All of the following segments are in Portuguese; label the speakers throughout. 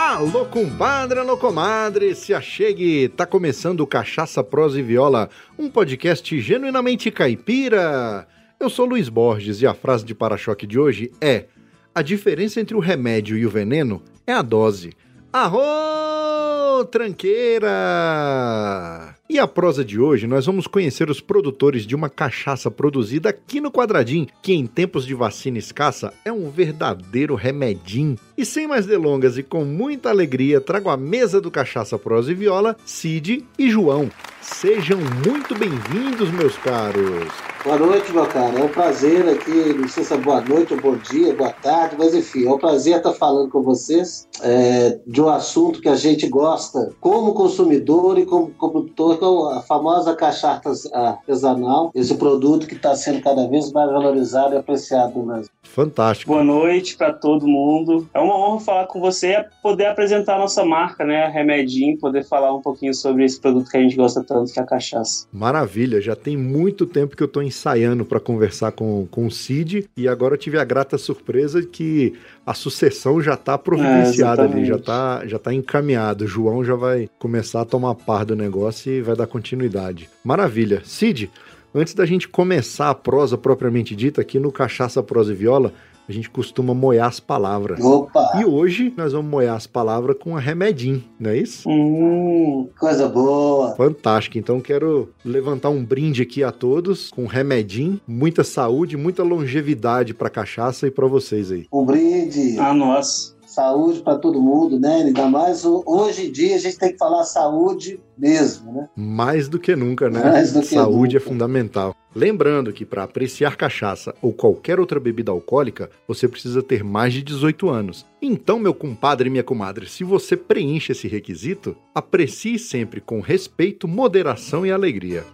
Speaker 1: Alô, compadre, alô, comadre, se achegue! Tá começando o Cachaça, Prosa e Viola, um podcast genuinamente caipira. Eu sou Luiz Borges e a frase de para-choque de hoje é: A diferença entre o remédio e o veneno é a dose. Arro, tranqueira! E a prosa de hoje, nós vamos conhecer os produtores de uma cachaça produzida aqui no Quadradim, que em tempos de vacina escassa é um verdadeiro remedim. E sem mais delongas e com muita alegria, trago à mesa do Cachaça Prosa e Viola, Cid e João. Sejam muito bem-vindos, meus caros.
Speaker 2: Boa noite, meu cara. É um prazer aqui, não sei se é boa noite ou bom dia, boa tarde, mas enfim, é um prazer estar falando com vocês é, de um assunto que a gente gosta como consumidor e como produtor, que é a famosa cachaça artesanal, esse produto que está sendo cada vez mais valorizado e apreciado no Brasil.
Speaker 1: Fantástico.
Speaker 3: Boa noite para todo mundo. É uma honra falar com você e poder apresentar a nossa marca, né, a Remedim, poder falar um pouquinho sobre esse produto que a gente gosta tanto, que é a cachaça.
Speaker 1: Maravilha, já tem muito tempo que eu estou ensaiando para conversar com, com o Cid e agora eu tive a grata surpresa que a sucessão já está providenciada é, ali, já está já tá encaminhado. O João já vai começar a tomar par do negócio e vai dar continuidade. Maravilha. Cid, antes da gente começar a prosa propriamente dita aqui no Cachaça Prosa e Viola, a gente costuma moer as palavras.
Speaker 2: Opa!
Speaker 1: E hoje nós vamos moer as palavras com a remedim, não é isso?
Speaker 2: Hum, coisa boa!
Speaker 1: Fantástico. Então quero levantar um brinde aqui a todos com remedim, muita saúde, muita longevidade para cachaça e para vocês aí.
Speaker 2: Um brinde!
Speaker 3: Ah, nossa!
Speaker 2: Saúde para todo mundo, né? Ainda mais hoje em dia a gente tem que falar saúde mesmo, né?
Speaker 1: Mais do que nunca, né?
Speaker 2: Mais do que
Speaker 1: saúde
Speaker 2: nunca.
Speaker 1: é fundamental. Lembrando que para apreciar cachaça ou qualquer outra bebida alcoólica, você precisa ter mais de 18 anos. Então, meu compadre e minha comadre, se você preenche esse requisito, aprecie sempre com respeito, moderação e alegria.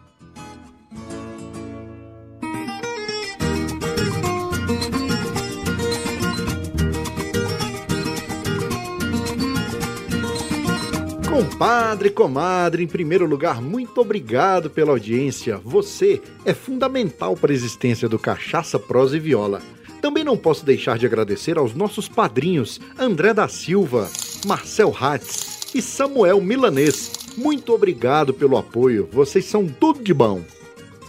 Speaker 1: Compadre, comadre, em primeiro lugar, muito obrigado pela audiência. Você é fundamental para a existência do Cachaça, Prosa e Viola. Também não posso deixar de agradecer aos nossos padrinhos André da Silva, Marcel Hatz e Samuel Milanês. Muito obrigado pelo apoio, vocês são tudo de bom.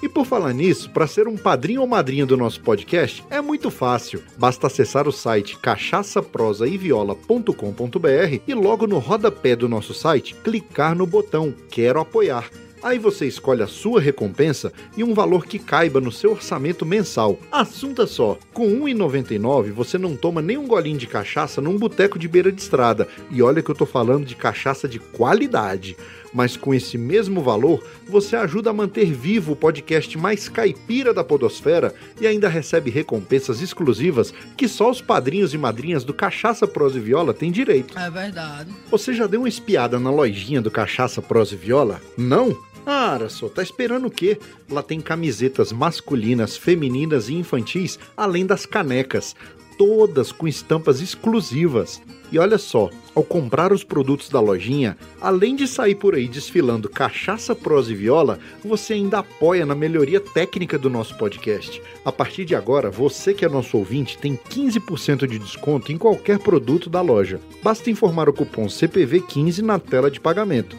Speaker 1: E por falar nisso, para ser um padrinho ou madrinha do nosso podcast é muito fácil. Basta acessar o site cachaçaprosaiviola.com.br e logo no rodapé do nosso site clicar no botão Quero apoiar. Aí você escolhe a sua recompensa e um valor que caiba no seu orçamento mensal. Assunto é só, com R$ 1,99 você não toma nem um golinho de cachaça num boteco de beira de estrada. E olha que eu tô falando de cachaça de qualidade mas com esse mesmo valor, você ajuda a manter vivo o podcast mais caipira da Podosfera e ainda recebe recompensas exclusivas que só os padrinhos e madrinhas do Cachaça Prosa e Viola têm direito.
Speaker 4: É verdade.
Speaker 1: Você já deu uma espiada na lojinha do Cachaça Prosa e Viola? Não? Ah, só, tá esperando o quê? Lá tem camisetas masculinas, femininas e infantis, além das canecas todas com estampas exclusivas. E olha só, ao comprar os produtos da lojinha, além de sair por aí desfilando cachaça, prosa e viola, você ainda apoia na melhoria técnica do nosso podcast. A partir de agora, você que é nosso ouvinte tem 15% de desconto em qualquer produto da loja. Basta informar o cupom CPV15 na tela de pagamento.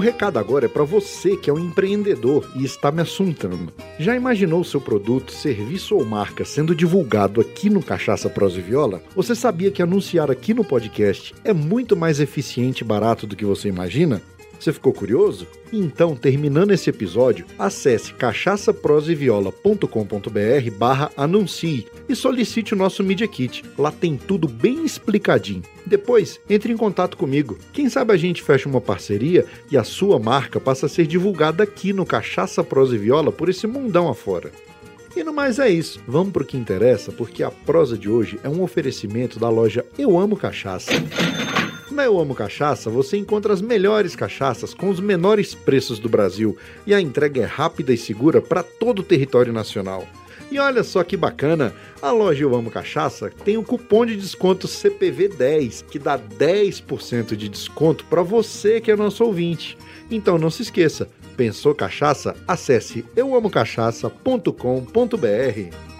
Speaker 1: O recado agora é para você que é um empreendedor e está me assuntando. Já imaginou seu produto, serviço ou marca sendo divulgado aqui no Cachaça Pros e Viola? Você sabia que anunciar aqui no podcast é muito mais eficiente e barato do que você imagina? Você ficou curioso? Então, terminando esse episódio, acesse cachaçaproseviola.com.br barra anuncie e solicite o nosso Media Kit. Lá tem tudo bem explicadinho. Depois, entre em contato comigo. Quem sabe a gente fecha uma parceria e a sua marca passa a ser divulgada aqui no Cachaça Prosa e Viola por esse mundão afora. E no mais é isso. Vamos pro que interessa, porque a prosa de hoje é um oferecimento da loja Eu Amo Cachaça. Na Eu Amo Cachaça você encontra as melhores cachaças com os menores preços do Brasil e a entrega é rápida e segura para todo o território nacional. E olha só que bacana, a loja Eu Amo Cachaça tem o cupom de desconto CPV10, que dá 10% de desconto para você que é nosso ouvinte. Então não se esqueça, pensou cachaça? Acesse euamocachaça.com.br.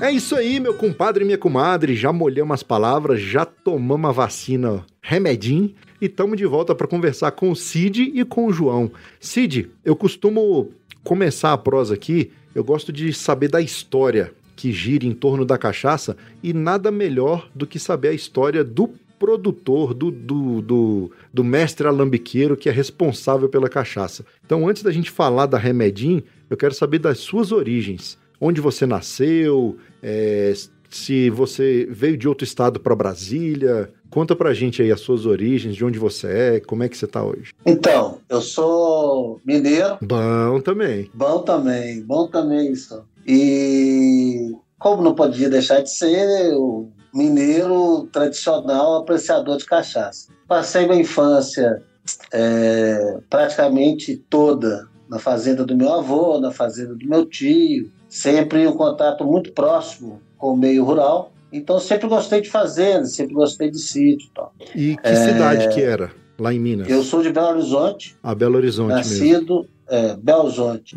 Speaker 1: É isso aí, meu compadre e minha comadre. Já molhamos as palavras, já tomamos a vacina Remedim e estamos de volta para conversar com o Cid e com o João. Cid, eu costumo começar a prosa aqui, eu gosto de saber da história que gira em torno da cachaça e nada melhor do que saber a história do produtor, do, do, do, do, mestre alambiqueiro que é responsável pela cachaça. Então, antes da gente falar da Remedim, eu quero saber das suas origens onde você nasceu, é, se você veio de outro estado para Brasília. Conta pra gente aí as suas origens, de onde você é, como é que você tá hoje.
Speaker 2: Então, eu sou mineiro.
Speaker 1: Bom também.
Speaker 2: Bom também, bom também isso. E como não podia deixar de ser, o mineiro tradicional apreciador de cachaça. Passei minha infância é, praticamente toda na fazenda do meu avô, na fazenda do meu tio, sempre um contato muito próximo com o meio rural. Então sempre gostei de fazenda, sempre gostei de sítio. Tal.
Speaker 1: E que é... cidade que era lá em Minas?
Speaker 2: Eu sou de Belo Horizonte.
Speaker 1: Ah, Belo Horizonte
Speaker 2: nascido,
Speaker 1: mesmo.
Speaker 2: É. Belo Horizonte.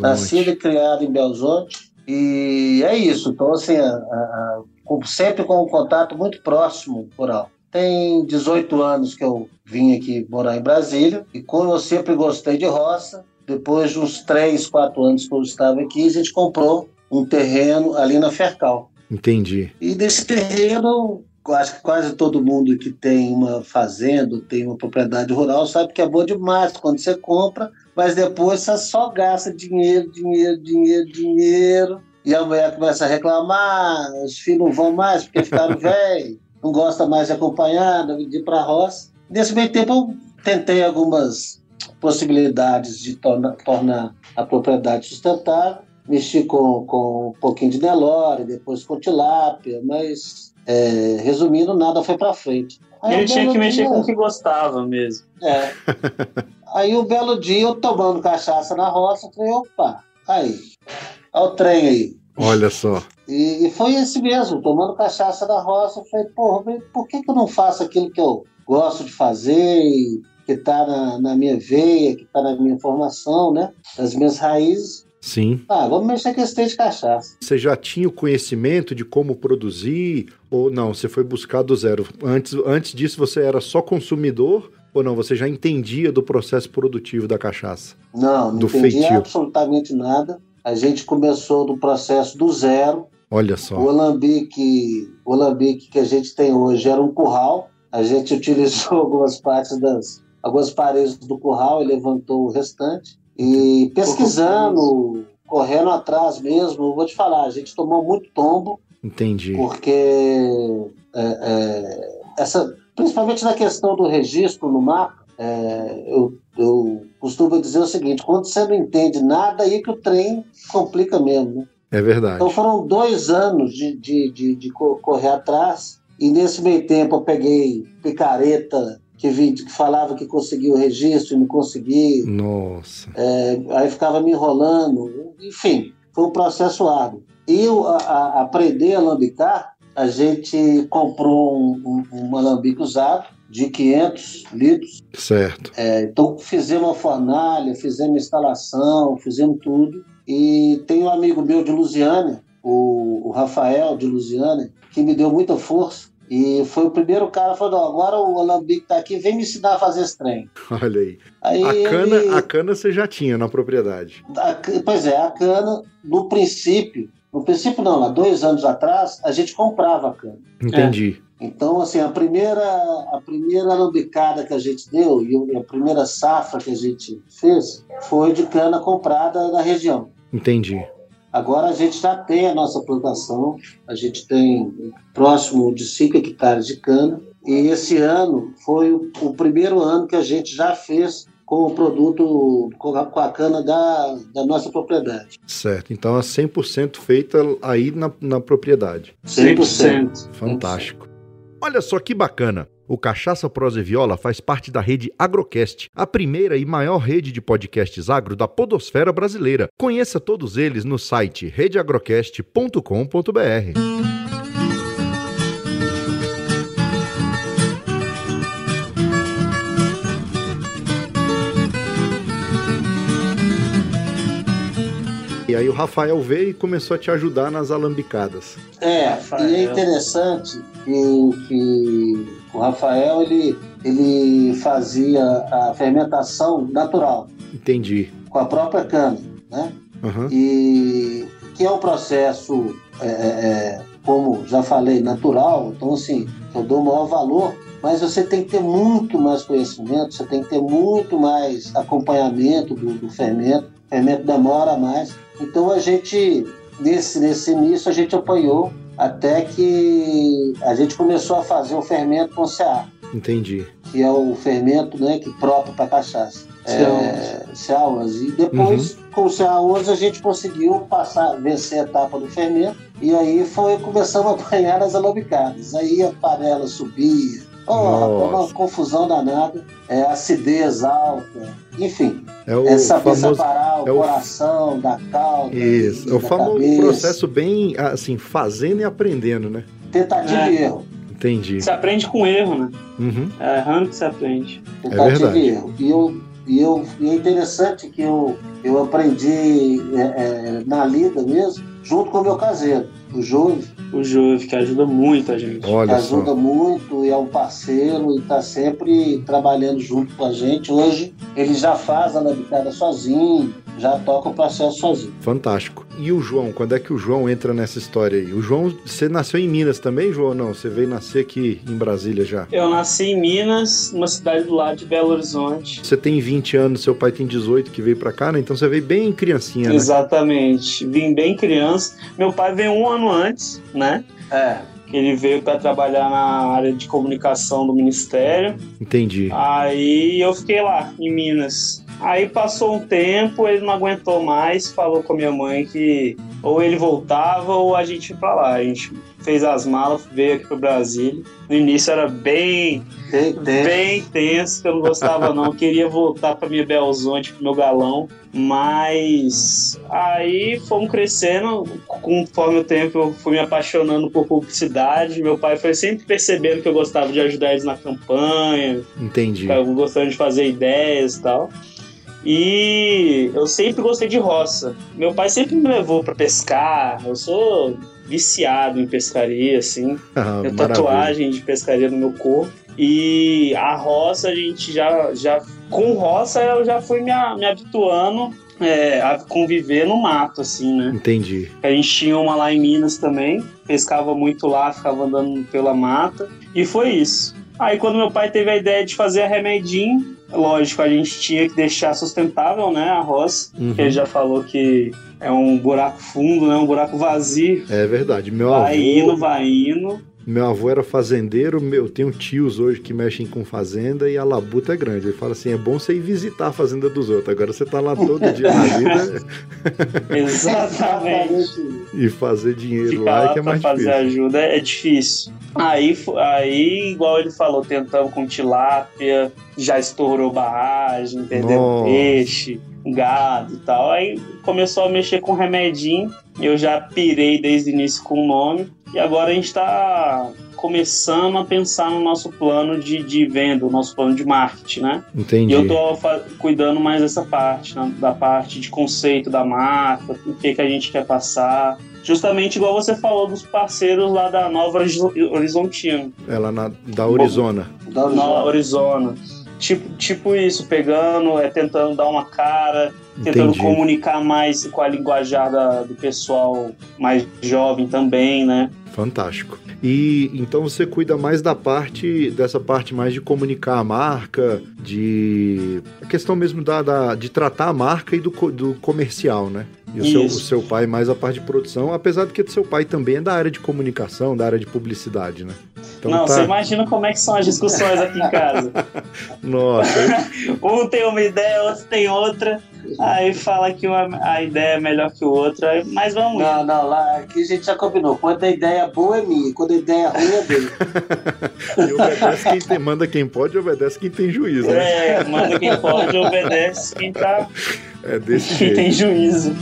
Speaker 2: Nascido e criado em Belo Horizonte. E é isso. Então assim, a, a, sempre com um contato muito próximo rural. Tem 18 anos que eu vim aqui morar em Brasília e como eu sempre gostei de roça, depois de uns três, quatro anos que eu estava aqui, a gente comprou um terreno ali na Fercal.
Speaker 1: Entendi.
Speaker 2: E desse terreno, acho que quase todo mundo que tem uma fazenda, tem uma propriedade rural, sabe que é bom demais quando você compra, mas depois você só gasta dinheiro, dinheiro, dinheiro, dinheiro. E a mulher começa a reclamar, os filhos não vão mais porque ficaram velhos, não gosta mais de acompanhar, de ir para a roça. Nesse meio tempo eu tentei algumas possibilidades de torna, tornar a propriedade sustentável. Mexi com, com um pouquinho de Nelore, depois com tilápia, mas é, resumindo, nada foi para frente.
Speaker 3: Aí, Ele tinha que mexer dia, com o que gostava mesmo.
Speaker 2: É. aí o um belo dia, eu tomando cachaça na roça, falei, opa, aí, olha o trem aí.
Speaker 1: Olha só.
Speaker 2: E, e, foi esse mesmo, tomando cachaça na roça, eu falei, porra, por que, que eu não faço aquilo que eu gosto de fazer e que está na, na, minha veia, que está na minha formação, né? As minhas raízes.
Speaker 1: Sim.
Speaker 2: Ah, vamos mexer com esse de cachaça.
Speaker 1: Você já tinha o conhecimento de como produzir ou não? Você foi buscar do zero? Antes, antes disso você era só consumidor ou não? Você já entendia do processo produtivo da cachaça?
Speaker 2: Não, não do entendia feitio. absolutamente nada. A gente começou do processo do zero.
Speaker 1: Olha só.
Speaker 2: O alambique, o alambique que a gente tem hoje era um curral. A gente utilizou algumas partes das, algumas paredes do curral e levantou o restante. E pesquisando, correndo atrás mesmo, vou te falar, a gente tomou muito tombo.
Speaker 1: Entendi.
Speaker 2: Porque é, é, essa, principalmente na questão do registro no mapa, é, eu, eu costumo dizer o seguinte: quando você não entende nada, aí que o trem complica mesmo. Né?
Speaker 1: É verdade.
Speaker 2: Então foram dois anos de, de, de, de correr atrás, e nesse meio tempo eu peguei picareta que, que falava que conseguia o registro e não conseguia.
Speaker 1: Nossa.
Speaker 2: É, aí ficava me enrolando. Enfim, foi um processo árduo. E a, a aprender a lambicar, a gente comprou um, um, um alambique usado de 500 litros.
Speaker 1: Certo.
Speaker 2: É, então fizemos uma fornalha, fizemos instalação, fizemos tudo. E tem um amigo meu de Lusiânia, o, o Rafael de Lusiânia, que me deu muita força e foi o primeiro cara que falou: agora o Alambique tá aqui, vem me ensinar a fazer esse trem.
Speaker 1: Olha aí. aí a, cana, ele... a cana você já tinha na propriedade.
Speaker 2: A, pois é, a cana, no princípio, no princípio não, há dois anos atrás, a gente comprava a cana.
Speaker 1: Entendi.
Speaker 2: É. Então, assim, a primeira, a primeira alambicada que a gente deu e a primeira safra que a gente fez foi de cana comprada da região.
Speaker 1: Entendi.
Speaker 2: Agora a gente já tem a nossa plantação, a gente tem próximo de 5 hectares de cana, e esse ano foi o, primeiro ano que a gente já fez com o produto, com a, cana da, da nossa propriedade.
Speaker 1: Certo, então é 100% feita aí na, na propriedade.
Speaker 3: 100%.
Speaker 1: Fantástico. Olha só que bacana. O Cachaça Prosa e Viola faz parte da rede Agrocast, a primeira e maior rede de podcasts agro da podosfera brasileira. Conheça todos eles no site redeagrocast.com.br. E aí o Rafael veio e começou a te ajudar nas alambicadas.
Speaker 2: É,
Speaker 3: Rafael.
Speaker 2: e é interessante que, que o Rafael ele, ele fazia a fermentação natural
Speaker 1: Entendi.
Speaker 2: com a própria cana, né?
Speaker 1: Aham.
Speaker 2: E que é um processo, é, é, é, como já falei, natural. Então, assim, eu dou o maior valor, mas você tem que ter muito mais conhecimento, você tem que ter muito mais acompanhamento do, do fermento. O fermento demora mais. Então, a gente, nesse, nesse início, a gente apanhou até que a gente começou a fazer o fermento com CA,
Speaker 1: Entendi.
Speaker 2: que é o fermento né, que próprio para cachaça. É, CA11. E depois, com o CA11, a gente conseguiu passar, vencer a etapa do fermento. E aí foi, começamos a apanhar as alambicadas. Aí a panela subia. Oh, uma confusão danada. É, acidez alta. Enfim,
Speaker 1: É o
Speaker 2: é saber
Speaker 1: famoso.
Speaker 2: separar o
Speaker 1: é o-
Speaker 2: coração da cauda.
Speaker 1: Isso, é o famoso
Speaker 2: cabeça.
Speaker 1: processo bem assim, fazendo e aprendendo, né?
Speaker 2: Tentativa
Speaker 3: É.
Speaker 2: e erro.
Speaker 1: Entendi.
Speaker 3: Você aprende com erro, né?
Speaker 1: Uhum.
Speaker 3: É errando que você aprende.
Speaker 2: Tentativa
Speaker 1: verdade.
Speaker 2: e erro. E, eu, e, eu, e é interessante que eu, eu aprendi é, é, na lida mesmo, junto com o meu caseiro, o Jove,
Speaker 3: O Jove, que ajuda muito a gente.
Speaker 1: Olha
Speaker 2: ajuda
Speaker 1: só.
Speaker 2: muito e é um parceiro e está sempre trabalhando junto com a gente. Hoje ele já faz a lambicada sozinho, já toca o processo sozinho.
Speaker 1: Fantástico. E o João, quando é que o João entra nessa história aí? O João, você nasceu em Minas também, João? Não, você veio nascer aqui em Brasília já.
Speaker 3: Eu nasci em Minas, numa cidade do lado de Belo Horizonte.
Speaker 1: Você tem 20 anos, seu pai tem 18 que veio pra cá, né? Então você veio bem criancinha, né?
Speaker 3: Exatamente. Vim bem criança. Meu pai veio um ano antes, né?
Speaker 2: É,
Speaker 3: ele veio para trabalhar na área de comunicação do ministério.
Speaker 1: Entendi.
Speaker 3: Aí eu fiquei lá, em Minas. Aí passou um tempo, ele não aguentou mais, falou com a minha mãe que ou ele voltava ou a gente ia pra lá. A gente fez as malas, veio aqui pro Brasil. No início era bem,
Speaker 2: tem, tem.
Speaker 3: bem tenso, que eu não gostava não. Eu queria voltar pra minha Belzonte, pro meu galão. Mas aí fomos crescendo, conforme o tempo eu fui me apaixonando por publicidade. Meu pai foi sempre percebendo que eu gostava de ajudar eles na campanha,
Speaker 1: Entendi.
Speaker 3: Gostando de fazer ideias e tal. E eu sempre gostei de roça. Meu pai sempre me levou para pescar. Eu sou viciado em pescaria, assim.
Speaker 1: Ah,
Speaker 3: Tenho tatuagem de pescaria no meu corpo. E a roça, a gente já. já com roça, eu já fui me, me habituando é, a conviver no mato, assim, né?
Speaker 1: Entendi.
Speaker 3: A gente tinha uma lá em Minas também, pescava muito lá, ficava andando pela mata, e foi isso. Aí quando meu pai teve a ideia de fazer a remedinho, lógico, a gente tinha que deixar sustentável, né, a roça,
Speaker 1: Uhum.
Speaker 3: que ele já falou que é um buraco fundo, né, um buraco vazio,
Speaker 1: É verdade. Meu
Speaker 3: vai
Speaker 1: avô,
Speaker 3: indo, vai indo.
Speaker 1: meu avô era fazendeiro, meu, eu tenho tios hoje que mexem com fazenda e a labuta é grande. Ele fala assim: é bom você ir visitar a fazenda dos outros. Agora você tá lá todo dia na vida
Speaker 3: Exatamente.
Speaker 1: E fazer dinheiro
Speaker 3: Ficar
Speaker 1: lá é
Speaker 3: lá
Speaker 1: que é mais
Speaker 3: fazer
Speaker 1: difícil.
Speaker 3: ajuda é difícil. Aí, aí, igual ele falou, tentamos com tilápia, já estourou barragem, perdeu
Speaker 1: Nossa.
Speaker 3: peixe, gado e tal. Aí começou a mexer com remedinho. Eu já pirei desde o início com o nome. E agora a gente tá começando a pensar no nosso plano de, de venda, o nosso plano de marketing, né?
Speaker 1: Entendi.
Speaker 3: E eu tô cuidando mais dessa parte, né? da parte de conceito da marca, o que, que a gente quer passar. Justamente igual você falou dos parceiros lá da Nova Horizo- Horizontina,
Speaker 1: Ela na, da Arizona.
Speaker 2: Dá um
Speaker 3: Nova Arizona. Tipo, tipo isso, pegando, é tentando dar uma cara, tentando
Speaker 1: Entendi.
Speaker 3: comunicar mais com a linguajar da- do pessoal mais jovem também, né?
Speaker 1: Fantástico. E então você cuida mais da parte, dessa parte mais de comunicar a marca, de. A questão mesmo da, da- de tratar a marca e do, do comercial, né? E o seu, o seu pai mais a parte de produção, apesar de que seu pai também é da área de comunicação, da área de publicidade, né? Então
Speaker 3: não,
Speaker 1: tá...
Speaker 3: você imagina como é que são as discussões aqui em casa.
Speaker 1: Nossa.
Speaker 3: um tem uma ideia, outro tem outra. Aí fala que uma, a ideia é melhor que o outro, mas vamos
Speaker 2: Não, não, lá aqui a gente já combinou. Quando a ideia boa é minha, quando a ideia ruim é dele.
Speaker 1: e obedece quem tem, manda quem pode, obedece quem tem juízo, né?
Speaker 3: É, manda quem pode, obedece quem tá.
Speaker 1: É desse
Speaker 3: quem
Speaker 1: jeito.
Speaker 3: tem juízo.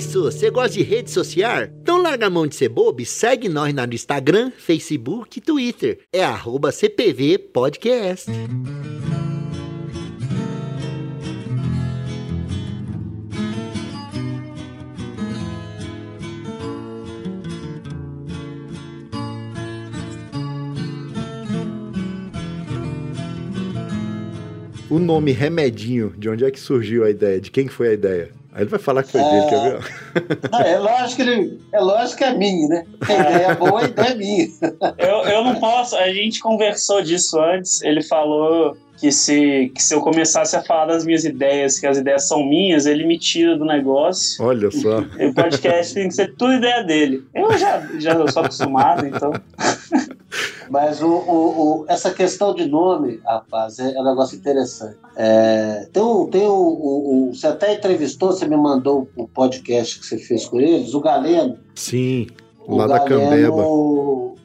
Speaker 4: Su, você gosta de rede social? Então larga a mão de ser bobo e segue nós no Instagram, Facebook e Twitter. É arroba CPV Podcast.
Speaker 1: O nome Remedinho, de onde é que surgiu a ideia? De quem foi a ideia? Aí ele vai falar que foi dele, quer ver?
Speaker 2: Ah, é lógico que ele, é lógico que é minha, né? A ideia boa, a ideia é minha.
Speaker 3: Eu, eu não posso, a gente conversou disso antes. Ele falou que se, que se eu começasse a falar das minhas ideias, que as ideias são minhas, ele me tira do negócio.
Speaker 1: Olha só.
Speaker 3: E o podcast tem que ser tudo ideia dele. Eu já, já sou acostumado, então.
Speaker 2: Mas o, o, o, essa questão de nome, rapaz, é, é um negócio interessante. É, tem um, tem um, um, Você até entrevistou, você me mandou o podcast que você fez com eles, o Galeno.
Speaker 1: Sim,
Speaker 2: O
Speaker 1: lá da Cambeba.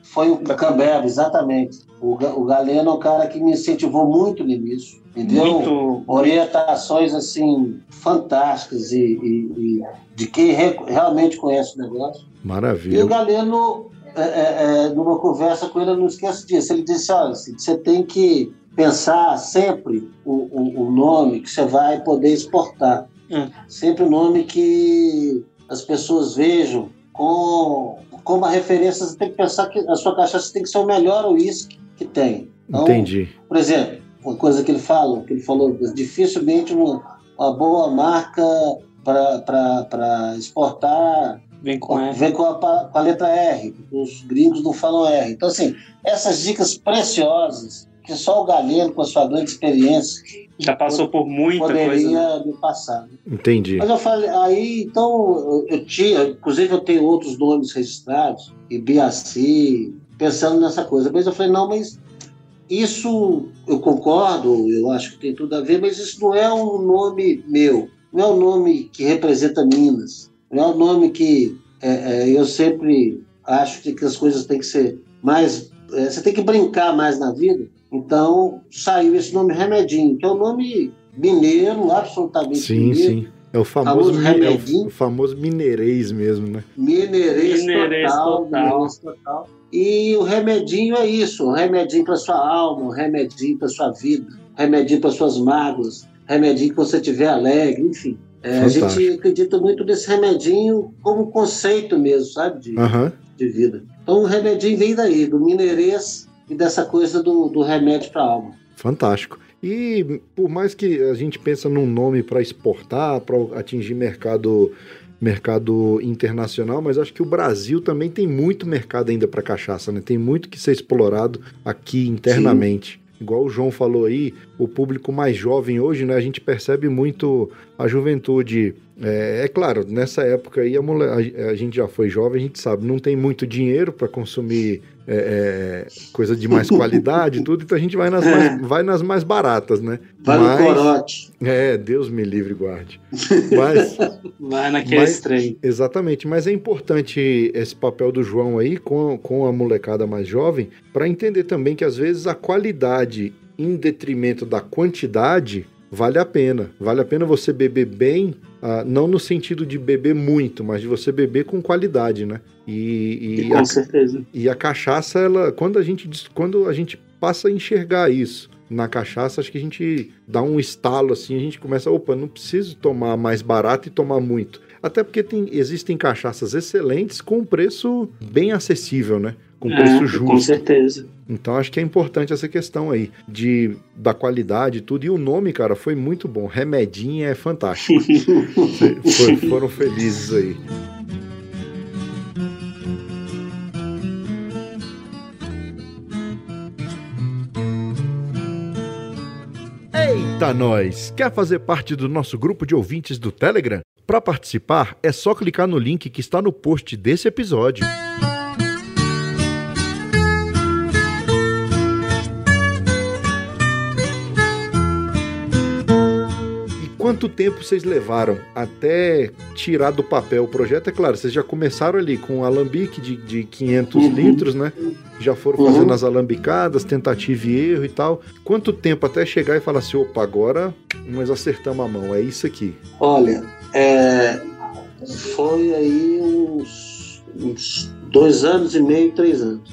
Speaker 2: Foi o Cambeba, exatamente. O, o Galeno é um cara que me incentivou muito nisso. Me deu
Speaker 3: Muito.
Speaker 2: orientações assim fantásticas e, e- e de quem re- realmente conhece o negócio. E o
Speaker 1: Maravilha.
Speaker 2: Galeno, é, é, é, numa conversa com ele, eu não esqueço disso. Ele disse: olha, Cid, você tem que pensar sempre o, o, o nome que você vai poder exportar.
Speaker 3: Hum.
Speaker 2: Sempre o nome que as pessoas vejam com, com uma referência. Você tem que pensar que a sua cachaça tem que ser o melhor uísque que tem. Então,
Speaker 1: Entendi.
Speaker 2: por exemplo, uma coisa que ele fala, que ele falou, dificilmente uma, uma boa marca para exportar
Speaker 3: Vem com F.
Speaker 2: vem com a, com a letra R, os gringos não falam R. Então, assim, essas dicas preciosas que só o Galeno, com a sua grande experiência,
Speaker 3: Já passou por muita
Speaker 2: poderia
Speaker 3: coisa. né?
Speaker 2: me passar.
Speaker 1: Entendi.
Speaker 2: Mas eu falei, aí, então, eu, tinha, inclusive eu tenho outros nomes registrados, Ibiaci, pensando nessa coisa. Mas eu falei, não, mas isso eu concordo, eu acho que tem tudo a ver, mas isso não é um nome meu, não é um nome que representa Minas, é um nome que é, é, eu sempre acho que, que as coisas têm que ser mais. é, você tem que brincar mais na vida. Então saiu esse nome Remedinho, que é um nome mineiro, absolutamente
Speaker 1: Sim,
Speaker 2: mineiro.
Speaker 1: sim. É o famoso,
Speaker 2: Famoso
Speaker 1: é
Speaker 2: remedinho.
Speaker 1: o, famoso mineirês mesmo, né?
Speaker 2: Mineirês,
Speaker 3: Mineirês
Speaker 2: total,
Speaker 3: total.
Speaker 2: total. E o remedinho é isso, um remedinho para sua alma, um remedinho para sua vida, um remedinho para suas mágoas, um remedinho que você tiver alegre, enfim. É, a gente acredita muito nesse remedinho como conceito mesmo, sabe, de,
Speaker 1: Aham.
Speaker 2: de vida. Então o remedinho vem daí, do mineirês e dessa coisa do, do remédio para alma.
Speaker 1: Fantástico. E por mais que a gente pensa num nome para exportar, para atingir mercado mercado internacional, mas acho que o Brasil também tem muito mercado ainda para cachaça, né? Tem muito que ser explorado aqui internamente. Igual o João falou aí, o público mais jovem hoje, né? A gente percebe muito a juventude. É, é claro, nessa época aí a, mole- a- a gente já foi jovem, a gente sabe, não tem muito dinheiro para consumir é, é, coisa de mais qualidade e tudo, então a gente vai nas mais, vai nas mais baratas, né?
Speaker 2: Vai
Speaker 1: Mas-
Speaker 2: no corote.
Speaker 1: É, Deus me livre e guarde. Mas,
Speaker 3: Vai naquele
Speaker 1: Mas-
Speaker 3: trem.
Speaker 1: exatamente, mas é importante esse papel do João aí com, com a molecada mais jovem para entender também que às vezes a qualidade em detrimento da quantidade vale a pena. Vale a pena você beber bem, ah, não no sentido de beber muito, mas de você beber com qualidade, né? E, e
Speaker 3: Com
Speaker 1: a,
Speaker 3: certeza.
Speaker 1: e a cachaça, ela, quando a gente quando a gente passa a enxergar isso na cachaça, acho que a gente dá um estalo assim, a gente começa, opa, não preciso tomar mais barato e tomar muito. Até porque tem, existem cachaças excelentes com preço bem acessível, né? Com preço
Speaker 3: É, Com
Speaker 1: justo.
Speaker 3: certeza.
Speaker 1: Então acho que é importante essa questão aí de da qualidade e tudo. E o nome, cara, foi muito bom. Remedinho é fantástico. Foi- foram felizes aí. Eita, nós! Quer fazer parte do nosso grupo de ouvintes do Telegram? Para participar, é só clicar no link que está no post desse episódio. E Quanto tempo vocês levaram até tirar do papel o projeto? É claro, vocês já começaram ali com um alambique de, de 500
Speaker 2: Uhum.
Speaker 1: litros, né? Já foram
Speaker 2: Uhum.
Speaker 1: fazendo as alambicadas, tentativa e erro e tal. Quanto tempo até chegar e falar assim, opa, agora nós acertamos a mão, é isso aqui.
Speaker 2: Olha, é, foi aí uns, uns dois anos e meio, três anos,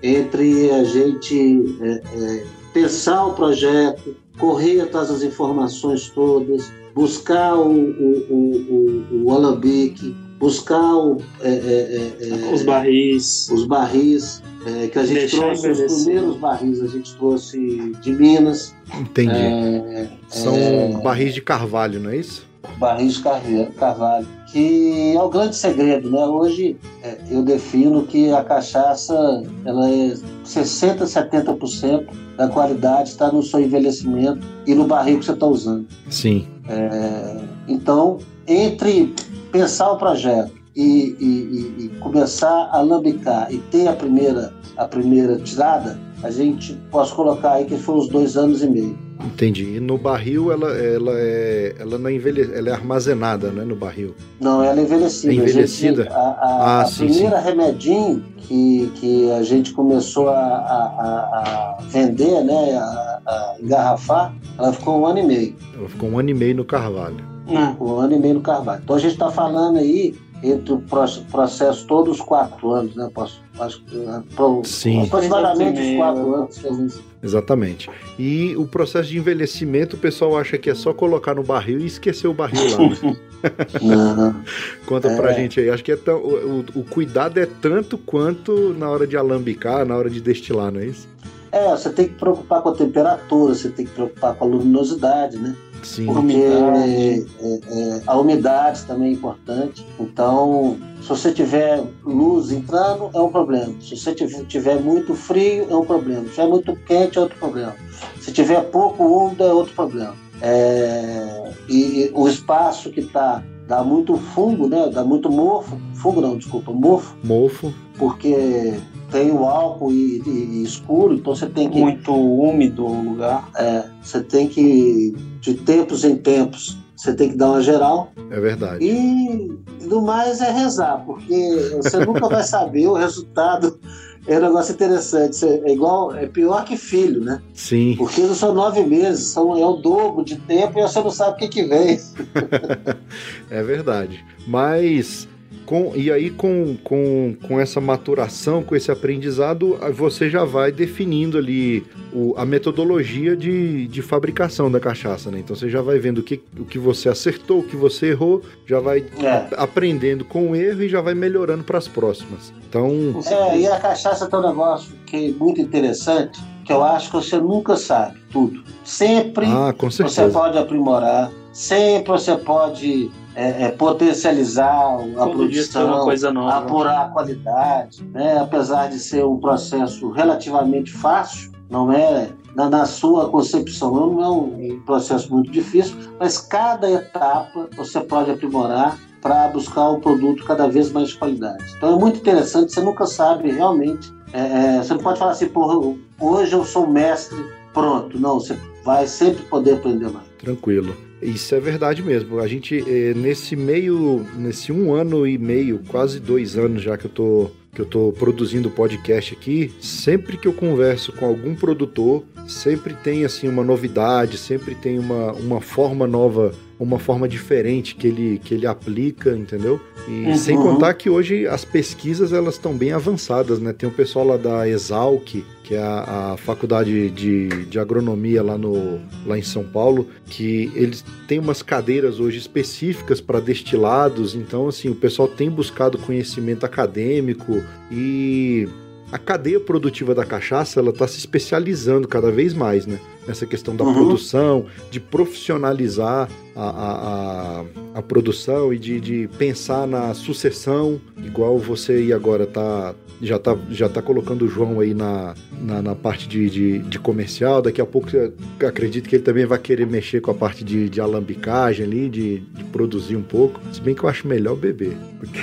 Speaker 2: entre a gente é, é, pensar o projeto, correr atrás das informações todas, buscar o, o, o, o, o alambique, buscar o, é, é, é, é,
Speaker 3: Os barris.
Speaker 2: os barris, é, que a gente
Speaker 3: Deixar
Speaker 2: trouxe, os primeiros barris a gente trouxe de Minas.
Speaker 1: Entendi.
Speaker 2: é,
Speaker 1: São
Speaker 2: é,
Speaker 1: barris de carvalho, não é isso?
Speaker 2: Barris carvalho, que é o grande segredo, né? Hoje é, eu defino que a cachaça ela é 60, 70% da qualidade está no seu envelhecimento e no barril que você está usando.
Speaker 1: Sim.
Speaker 2: É, então, entre pensar o projeto e, e- e- começar a lambicar e ter a primeira, a primeira tirada, a gente posso colocar aí que foi uns dois anos e meio.
Speaker 1: Entendi. E no barril ela, ela é. Ela não é envelhe... ela é armazenada, né? No barril.
Speaker 2: Não, ela é envelhecida.
Speaker 1: É envelhecida?
Speaker 2: A, gente- a- a-
Speaker 1: Ah,
Speaker 2: a
Speaker 1: sim,
Speaker 2: primeira remedinho que, que a gente começou a, a- a- vender, né, a, a engarrafar, ela ficou um ano e meio.
Speaker 1: Ela ficou um ano e meio no carvalho.
Speaker 3: Ah,
Speaker 2: Um ano e meio no carvalho. Então a gente está falando aí entre o pro- processo todos os quatro anos, né? Posso, acho que pro-
Speaker 1: Sim.
Speaker 2: aproximadamente os quatro anos. que a gente-
Speaker 1: Exatamente. E o processo de envelhecimento, o pessoal acha que é só colocar no barril e esquecer o barril lá, né?
Speaker 2: Não,
Speaker 1: Conta pra
Speaker 2: É.
Speaker 1: gente aí. Acho que é tão, o- o cuidado é tanto quanto na hora de alambicar, na hora de destilar, não é isso?
Speaker 2: É, você tem que preocupar com a temperatura, você tem que preocupar com a luminosidade, né?
Speaker 1: Sim.
Speaker 2: porque
Speaker 3: Umidade.
Speaker 2: é, é, a umidade também é importante. Então, se você tiver luz entrando, é um problema. Se você tiver, tiver muito frio, é um problema. Se tiver muito quente, é outro problema. Se tiver pouco úmido, é outro problema. É, e, e o espaço que tá dá muito fungo, né? Dá muito mofo. Fungo não, desculpa, mofo,
Speaker 1: Mofo.
Speaker 2: porque tem o álcool e, e- e escuro, então você tem que
Speaker 3: muito úmido o lugar.
Speaker 2: é, você tem que, de tempos em tempos, você tem que dar uma geral.
Speaker 1: É verdade.
Speaker 2: E no mais é rezar, porque você nunca vai saber o resultado. É um negócio interessante. Você- É igual, é pior que filho, né?
Speaker 1: Sim.
Speaker 2: Porque não são nove meses, são, é o dobro de tempo e você não sabe o que, que vem.
Speaker 1: É verdade. Mas. Com, e aí, com, com, com essa maturação, com esse aprendizado, você já vai definindo ali o- a metodologia de, de fabricação da cachaça, né? Então você já vai vendo o que, o que você acertou, o que você errou, já vai
Speaker 2: É.
Speaker 1: aprendendo com o erro e já vai melhorando para as próximas. Então,
Speaker 2: É, e a cachaça tem um negócio que é muito interessante, que eu acho que você nunca sabe tudo. Sempre
Speaker 1: ah,
Speaker 2: você pode aprimorar, sempre você pode é, é, potencializar a
Speaker 3: Todo
Speaker 2: produção,
Speaker 3: coisa nova.
Speaker 2: apurar a qualidade, né? apesar de ser um processo relativamente fácil, não é na, na sua concepção, não é um processo muito difícil, mas cada etapa você pode aprimorar para buscar um produto cada vez mais de qualidade. Então é muito interessante, você nunca sabe realmente, é, é, você não pode falar assim, porra, hoje eu sou mestre, pronto, não, você vai sempre poder aprender mais.
Speaker 1: Tranquilo. Isso é verdade mesmo. A gente, eh, nesse meio, nesse um ano e meio, quase dois anos já que eu tô, que eu tô produzindo podcast aqui, sempre que eu converso com algum produtor, sempre tem assim uma novidade, sempre tem uma, uma forma nova, uma forma diferente que ele, que ele aplica, entendeu? E
Speaker 3: Uhum.
Speaker 1: sem contar que hoje as pesquisas elas estão bem avançadas, né? Tem o pessoal lá da Exalc, que é a, a faculdade de, de agronomia lá, no, lá em São Paulo, que eles têm umas cadeiras hoje específicas para destilados, então assim, o pessoal tem buscado conhecimento acadêmico e a cadeia produtiva da cachaça ela está se especializando cada vez mais, né? Nessa questão da
Speaker 2: Uhum.
Speaker 1: produção, de profissionalizar a, a, a, a produção e de, de pensar na sucessão, igual você aí agora tá. Já tá, já tá colocando o João aí na, na, na parte de, de, de comercial. Daqui a pouco eu acredito que ele também vai querer mexer com a parte de, de alambicagem ali, de, de produzir um pouco. Se bem que eu acho melhor beber. Porque,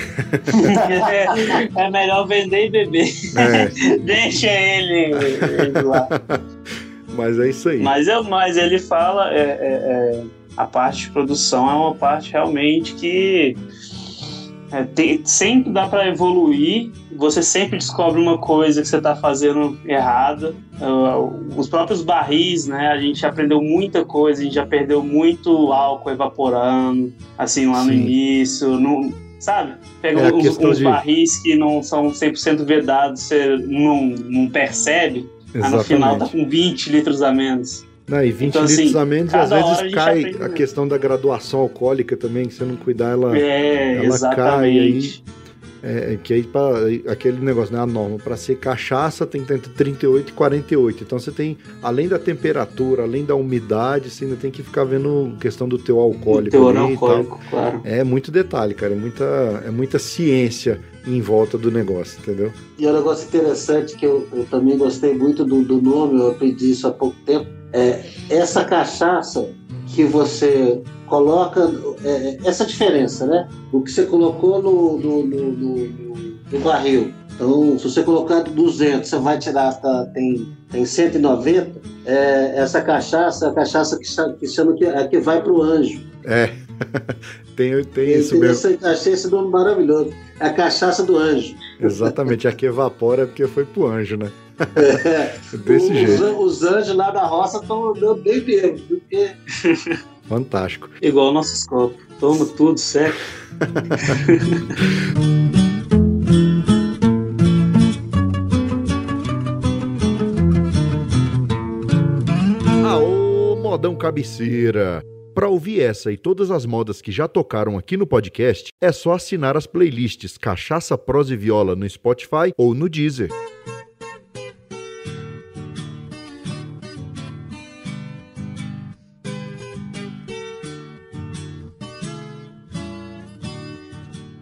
Speaker 3: é, é melhor vender e beber.
Speaker 1: é,
Speaker 3: Deixa ele, ele lá.
Speaker 1: mas é isso aí.
Speaker 3: Mas, eu, mas ele fala, é, é, é, a parte de produção é uma parte realmente que é, tem- sempre dá para evoluir. Você sempre descobre uma coisa que você está fazendo errada. Uh, os próprios barris, né? A gente aprendeu muita coisa, a gente já perdeu muito álcool evaporando, assim, lá no
Speaker 1: Sim.
Speaker 3: início. Não, sabe? Pega
Speaker 1: É,
Speaker 3: uns, uns
Speaker 1: de-
Speaker 3: barris que não são 100% vedados, você não, não percebe. Aí no final tá com 20 litros a menos.
Speaker 1: Não, e 20
Speaker 3: Então,
Speaker 1: litros
Speaker 3: assim,
Speaker 1: a menos, e às vezes cai
Speaker 3: aprende
Speaker 1: a questão da graduação alcoólica também, que se você não cuidar, ela.
Speaker 3: É,
Speaker 1: ela
Speaker 3: exatamente.
Speaker 1: É, que aí pra, aquele negócio, né? A norma, para ser cachaça tem que ter entre 38 e 48. Então você tem, além da temperatura, além da umidade, você ainda tem que ficar vendo questão do teu alcoólico.
Speaker 3: Teor
Speaker 1: ali e tal.
Speaker 3: alcoólico, claro.
Speaker 1: É muito detalhe, cara. É muita, é muita ciência em volta do negócio, entendeu?
Speaker 2: E um negócio interessante que eu, eu também gostei muito do, do nome, eu aprendi isso há pouco tempo, é essa cachaça que você coloca, é, essa diferença, né? O que você colocou no, no, no, no- no- barril. Então, se você colocar 200, você vai tirar, tá, tem, tem 190, é, essa cachaça, é a cachaça que, que chama que, a que vai para o anjo.
Speaker 1: É. tem, tem
Speaker 2: É
Speaker 1: isso mesmo.
Speaker 2: interessante, achei esse nome maravilhoso. É a cachaça do anjo.
Speaker 1: Exatamente. A que evapora é porque foi pro anjo, né?
Speaker 2: É.
Speaker 1: Desse
Speaker 2: os,
Speaker 1: jeito.
Speaker 2: os anjos lá da roça estão andando bem bêbados, porque
Speaker 1: Fantástico.
Speaker 3: Igual nossos copos. Toma tudo, certo?
Speaker 1: Aô, modão cabeceira! Para ouvir essa e todas as modas que já tocaram aqui no podcast, é só assinar as playlists Cachaça, Prosa e Viola no Spotify ou no Deezer.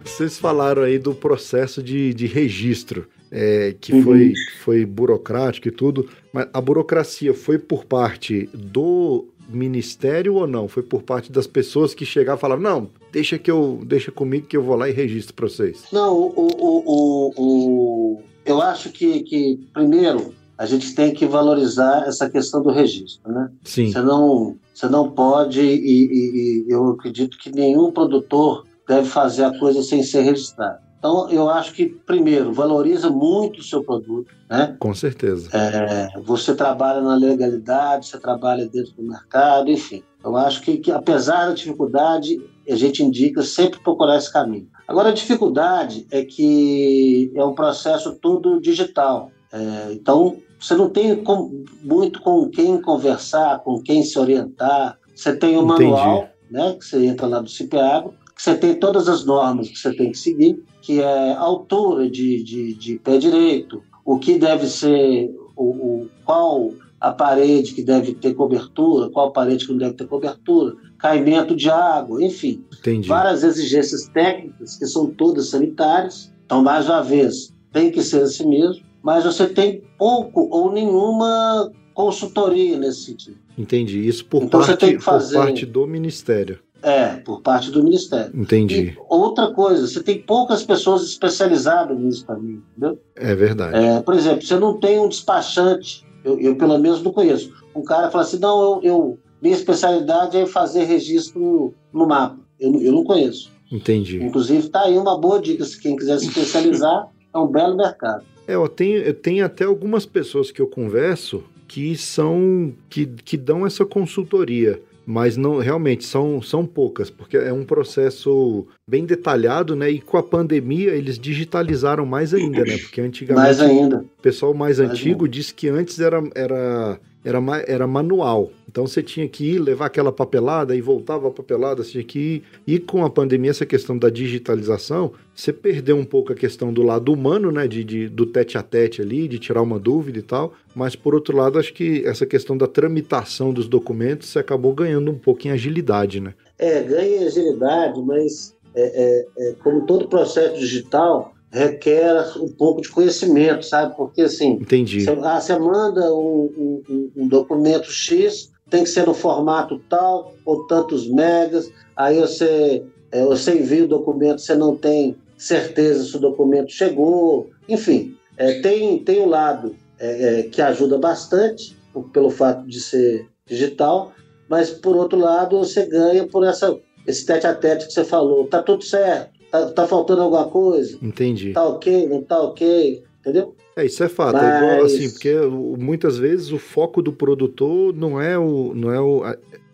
Speaker 1: Vocês falaram aí do processo de, de registro, é, que
Speaker 3: Uhum.
Speaker 1: foi, foi burocrático e tudo, mas a burocracia foi por parte do ministério ou não? Foi por parte das pessoas que chegavam e falavam, não, deixa que eu deixa comigo que eu vou lá e registro para vocês.
Speaker 2: Não, o, o, o, o- eu acho que, que, primeiro, a gente tem que valorizar essa questão do registro, né?
Speaker 1: Sim,
Speaker 2: Você não, você não pode, e, e- e eu acredito que nenhum produtor deve fazer a coisa sem ser registrado. Então, eu acho que, primeiro, valoriza muito o seu produto, né?
Speaker 1: com certeza.
Speaker 2: É, você trabalha na legalidade, você trabalha dentro do mercado, enfim. Eu acho que, que, apesar da dificuldade, a gente indica sempre procurar esse caminho. Agora, a dificuldade é que é um processo todo digital. É, então, você não tem com- muito com quem conversar, com quem se orientar. Você tem o
Speaker 1: Entendi.
Speaker 2: manual, né, que você entra lá do CIPEAGro, que você tem todas as normas que você tem que seguir, que é a altura de, de, de pé direito, o que deve ser, o, o- qual a parede que deve ter cobertura, qual parede que não deve ter cobertura, caimento de água, enfim,
Speaker 1: Entendi.
Speaker 2: várias exigências técnicas que são todas sanitárias. Então, mais uma vez, tem que ser assim mesmo, mas você tem pouco ou nenhuma consultoria nesse sentido.
Speaker 1: Entendi. Isso por,
Speaker 2: Então
Speaker 1: parte, por parte do ministério.
Speaker 2: É, por parte do Ministério.
Speaker 1: Entendi.
Speaker 2: E outra coisa, você tem poucas pessoas especializadas nisso também, entendeu?
Speaker 1: É verdade.
Speaker 2: É, por exemplo, você não tem um despachante, eu, eu pelo menos não conheço. Um cara fala assim, não, eu, eu- minha especialidade é fazer registro no mapa. Eu, não- eu não conheço.
Speaker 1: Entendi.
Speaker 2: Inclusive, está aí uma boa dica, se quem quiser se especializar, é um belo mercado.
Speaker 1: É, eu tenho, eu tenho até algumas pessoas que eu converso que são que, que dão essa consultoria, mas não realmente são, são poucas, porque é um processo bem detalhado, né? E com a pandemia eles digitalizaram mais ainda, né? Porque antigamente
Speaker 2: Mais ainda.
Speaker 1: pessoal mais antigo diz que antes era, era, era, era manual. Então você tinha que ir levar aquela papelada e voltava a papelada, você tinha que ir. E com a pandemia, essa questão da digitalização, você perdeu um pouco a questão do lado humano, né? De, de, do tete a tete ali, de tirar uma dúvida e tal. Mas por outro lado, acho que essa questão da tramitação dos documentos você acabou ganhando um pouco em agilidade, né?
Speaker 2: É, ganha em agilidade, mas é, é, é, como todo processo digital, requer um pouco de conhecimento, sabe? Porque assim,
Speaker 1: Entendi.
Speaker 2: Você, ah, manda um, um, um, documento X, tem que ser no formato tal, ou tantos megas, aí você, é, você envia o documento, você não tem certeza se o documento chegou, enfim, é, tem, tem um lado é, é que ajuda bastante, pelo fato de ser digital, mas por outro lado você ganha por essa, esse tete a tete que você falou, tá tudo certo, Tá, tá faltando alguma coisa?
Speaker 1: Entendi.
Speaker 2: Tá ok, não tá ok, entendeu?
Speaker 1: É, isso é fato. Mas... É igual assim, porque muitas vezes o foco do produtor não é o. Não é o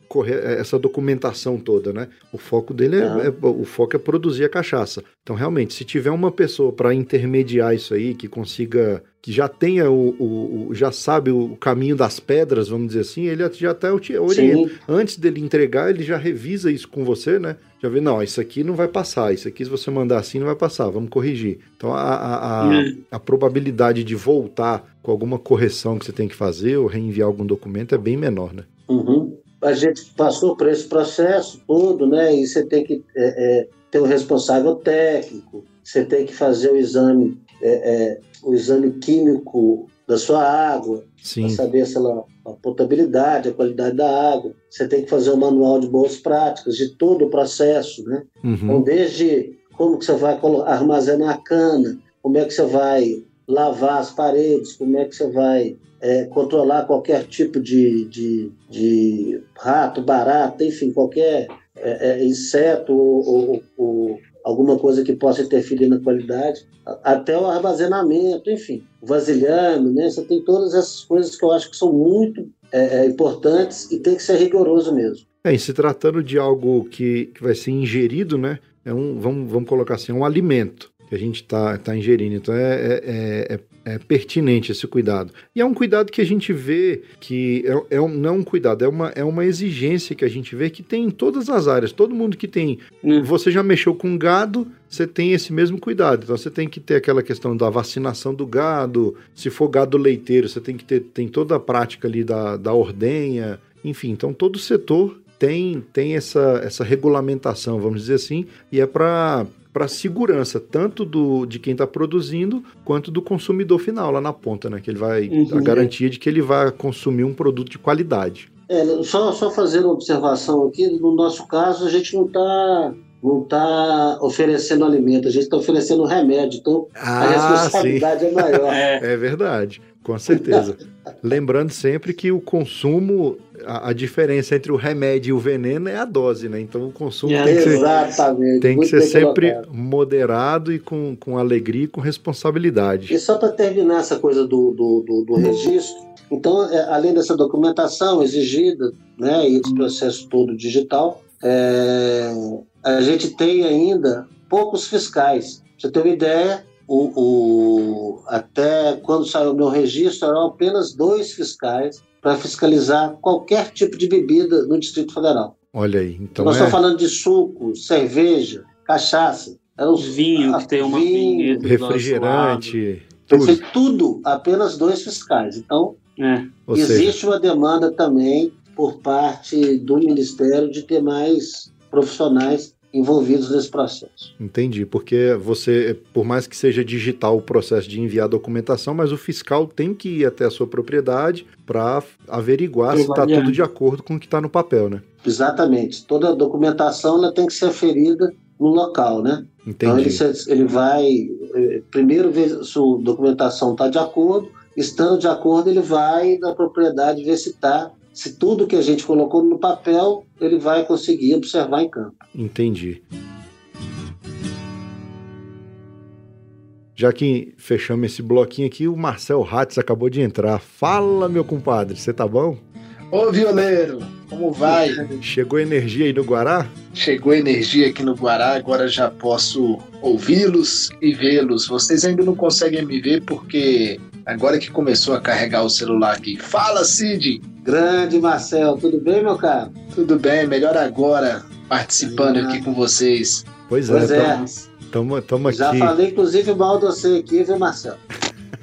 Speaker 1: correr essa documentação toda, né? O foco dele é, é, o foco é produzir a cachaça. Então, realmente, se tiver uma pessoa para intermediar isso aí, que consiga, que já tenha o, o, o, já sabe o caminho das pedras, vamos dizer assim, ele já até orienta. Antes dele entregar, ele já revisa isso com você, né? Já vê, não, isso aqui não vai passar, isso aqui se você mandar assim não vai passar, vamos corrigir. Então a, a, a, uhum. a probabilidade de voltar com alguma correção que você tem que fazer ou reenviar algum documento é bem menor, né?
Speaker 2: Uhum a gente passou por esse processo todo, né? E você tem que é, é, ter um responsável técnico, você tem que fazer o exame, é, é o exame químico da sua água, para saber se ela, a potabilidade, a qualidade da água. Você tem que fazer um manual de boas práticas de todo o processo, né? Uhum. Então, desde como que você vai armazenar a cana, como é que você vai lavar as paredes, como é que você vai é, controlar qualquer tipo de, de, de, rato, barata, enfim, qualquer é, é, inseto ou, ou, ou, alguma coisa que possa interferir na qualidade, até o armazenamento, enfim, o vasilhame, né? Você tem todas essas coisas que eu acho que são muito é, é, importantes e tem que ser rigoroso mesmo.
Speaker 1: É, e se tratando de algo que, que vai ser ingerido, né? É um, vamos, vamos colocar assim, um alimento que a gente está tá ingerindo. Então é, é, é, é pertinente esse cuidado. E é um cuidado que a gente vê que é, é um, não é um cuidado, é uma, é uma exigência que a gente vê que tem em todas as áreas. Todo mundo que tem. Hum. Você já mexeu com gado, você tem esse mesmo cuidado. Então você tem que ter aquela questão da vacinação do gado. Se for gado leiteiro, você tem que ter tem toda a prática ali da, da ordenha. Enfim, então todo setor tem, tem essa, essa regulamentação, vamos dizer assim, e é para para segurança tanto do de quem está produzindo quanto do consumidor final lá na ponta, né? Que ele vai uhum. a garantia de que ele vai consumir um produto de qualidade.
Speaker 2: É, só só fazer uma observação aqui, no nosso caso a gente não está não está oferecendo alimento, a gente está oferecendo remédio, então ah, a responsabilidade sim. é maior.
Speaker 1: É verdade, com certeza. Lembrando sempre que o consumo, a, a, diferença entre o remédio e o veneno é a dose, né? Então o consumo é, tem que ser, tem que ser sempre colocado. moderado e com, com alegria e com responsabilidade.
Speaker 2: E só para terminar essa coisa do, do, do, do registro, então, é, além dessa documentação exigida, né, e esse processo todo digital, é, a gente tem ainda poucos fiscais. Pra você ter uma ideia, o, o, até quando saiu o meu registro, eram apenas dois fiscais para fiscalizar qualquer tipo de bebida no Distrito Federal.
Speaker 1: Olha aí, então.
Speaker 2: Nós é... estamos falando de suco, cerveja, cachaça.
Speaker 3: Eram vinho, que tem uma vinho,
Speaker 1: refrigerante.
Speaker 2: Tudo. tudo, apenas dois fiscais. Então, é. existe seja... uma demanda também por parte do Ministério de ter mais profissionais envolvidos nesse processo.
Speaker 1: Entendi, porque você, por mais que seja digital o processo de enviar documentação, mas o fiscal tem que ir até a sua propriedade para averiguar se está tudo de acordo com o que está no papel, né?
Speaker 2: Exatamente. Toda a documentação tem que ser aferida no local, né?
Speaker 1: Entendi.
Speaker 2: Então ele, ele vai eh, primeiro ver se a documentação está de acordo, estando de acordo ele vai na propriedade ver se está se tudo que a gente colocou no papel, ele vai conseguir observar em campo.
Speaker 1: Entendi. Já que fechamos esse bloquinho aqui, o Marcel Hatz acabou de entrar. Fala, meu compadre, você tá bom?
Speaker 5: Ô, violeiro, como vai?
Speaker 1: Chegou energia aí no Guará?
Speaker 5: Chegou energia aqui no Guará, agora já posso ouvi-los e vê-los. Vocês ainda não conseguem me ver porque Agora que começou a carregar o celular aqui. Fala, Cid!
Speaker 2: Grande Marcel, tudo bem, meu caro?
Speaker 5: Tudo bem, melhor agora participando
Speaker 2: Ah.
Speaker 5: aqui com vocês.
Speaker 1: Pois é,
Speaker 2: Pois é.
Speaker 1: tamo, tamo aqui.
Speaker 2: Já falei, inclusive, mal de você aqui, viu, Marcel?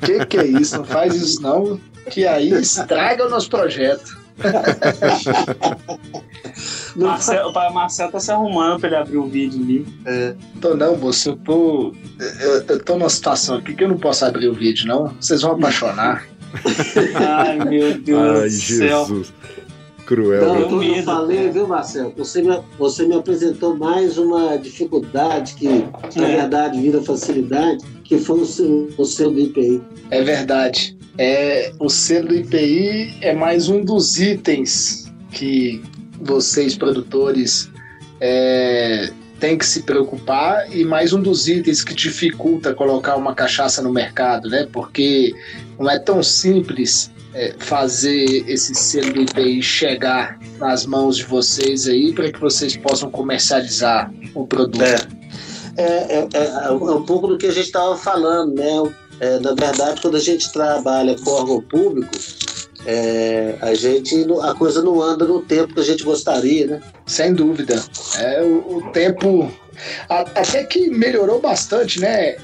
Speaker 5: Que que é isso? Não faz isso não, que aí estraga o nosso projeto.
Speaker 3: Marcel, o pai Marcel tá se arrumando pra ele abrir o vídeo ali.
Speaker 5: Tô não, moço, eu tô. Eu, eu tô numa situação aqui que eu não posso abrir o vídeo, não. Vocês vão apaixonar.
Speaker 3: Ai, meu Deus
Speaker 1: Ai,
Speaker 3: do céu.
Speaker 1: Jesus. Cruel.
Speaker 2: Não, eu, falei, viu, Marcel? Você me, você me apresentou mais uma dificuldade que, na
Speaker 3: É.
Speaker 2: verdade, vira facilidade, que foi o seu, o seu do IPI.
Speaker 5: É verdade. É, o selo do IPI é mais um dos itens que vocês, produtores, é, têm que se preocupar e mais um dos itens que dificulta colocar uma cachaça no mercado, né? Porque não é tão simples é, fazer esse selo do IPI chegar nas mãos de vocês aí para que vocês possam comercializar o produto.
Speaker 2: É. É, é, é, é um pouco do que a gente estava falando, né? É, na verdade, quando a gente trabalha com órgão público, é, a gente a coisa não anda no tempo que a gente gostaria, né?
Speaker 5: Sem dúvida. É, o, o tempo a- até que melhorou bastante, né?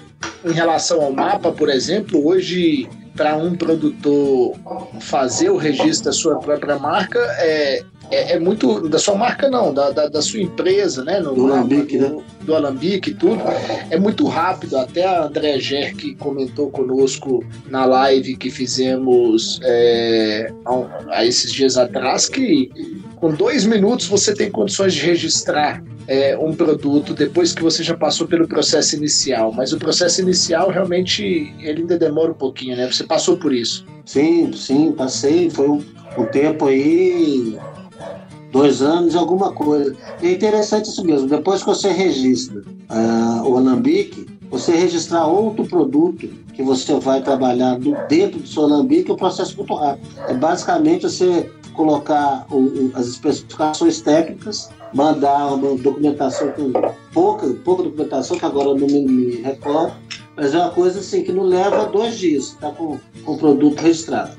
Speaker 5: Em relação ao mapa, por exemplo, hoje para um produtor fazer o registro da sua própria marca é, é, é muito da sua marca não, da, da, da sua empresa, né? No
Speaker 2: Do
Speaker 5: mapa,
Speaker 2: Alambique, né?
Speaker 5: do, do Alambique e tudo. É muito rápido. Até a André Ger que comentou conosco na live que fizemos é, há, há esses dias atrás que com dois minutos você tem condições de registrar é, um produto depois que você já passou pelo processo inicial. Mas o processo inicial realmente ele ainda demora um pouquinho, né? Você passou por isso.
Speaker 2: Sim, sim, passei. Foi um, um tempo aí, dois anos, alguma coisa. E é interessante isso mesmo. Depois que você registra ah, o Alambique, você registrar outro produto que você vai trabalhar do- dentro do seu Alambique é um processo muito rápido. É basicamente você colocar o- o- as especificações técnicas, mandar uma documentação com pouca, pouca documentação, que agora não me, me recordo, mas é uma coisa assim que não leva dois dias, está com, com o produto registrado.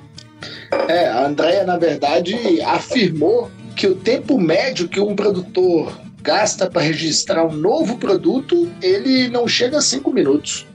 Speaker 5: É, a Andrea, na verdade, afirmou que o tempo médio que um produtor gasta para registrar um novo produto, ele não chega a cinco minutos.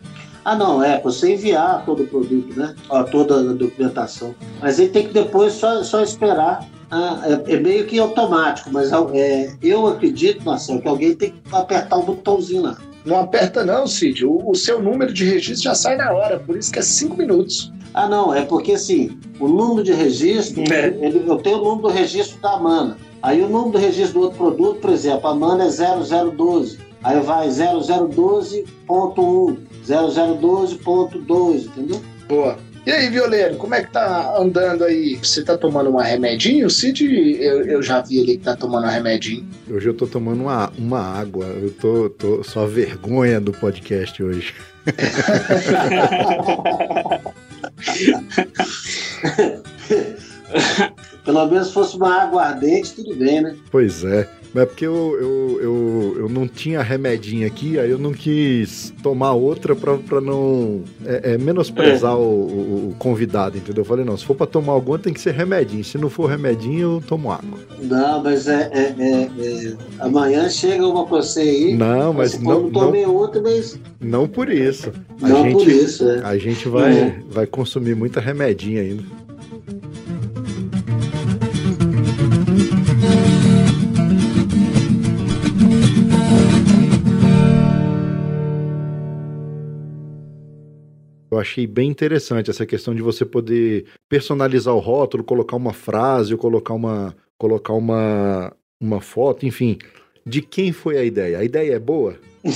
Speaker 2: Ah, não, é, você enviar todo o produto, né? Ó, toda a documentação. Mas ele tem que depois só, só esperar. Ah, é, é meio que automático, mas é, eu acredito, Marcelo, que alguém tem que apertar um botãozinho lá.
Speaker 5: Não aperta não, Cid. O, o seu número de registro já sai na hora, por isso que é cinco minutos.
Speaker 2: Ah, não, é porque assim, o número de registro,
Speaker 3: É.
Speaker 2: ele- eu tenho o número do registro da Mana. Aí o número do registro do outro produto, por exemplo, a Mana é 0012. Aí vai 0012.1, 0012.2, entendeu?
Speaker 5: Boa. E aí, Violeiro, como é que tá andando aí? Você tá tomando uma remedinho? O Cid, eu, eu já vi ali que tá tomando um remedinho.
Speaker 1: Hoje eu tô tomando uma, uma água. Eu tô, tô só vergonha do podcast hoje.
Speaker 2: Pelo menos se fosse uma água ardente, tudo bem, né?
Speaker 1: Pois é. Mas é porque eu, eu, eu, eu não tinha remedinho aqui, aí eu não quis tomar outra pra, pra não é, é, menosprezar o, o- o convidado, entendeu? Eu falei, não, se for pra tomar alguma tem que ser remedinho. Se não for remedinho, eu tomo água.
Speaker 2: Não, mas é, é- é- é- amanhã chega uma pra você aí.
Speaker 1: Não, mas
Speaker 2: você
Speaker 1: não,
Speaker 2: não
Speaker 1: não,
Speaker 2: tomei outra, mas
Speaker 1: não por isso. A
Speaker 2: não
Speaker 1: gente,
Speaker 2: por isso, é.
Speaker 1: A gente vai,
Speaker 2: Uhum.
Speaker 1: vai consumir muita remedinha ainda. Eu achei bem interessante essa questão de você poder personalizar o rótulo, colocar uma frase, ou colocar uma, colocar uma, uma foto, enfim. De quem foi a ideia? A ideia é boa?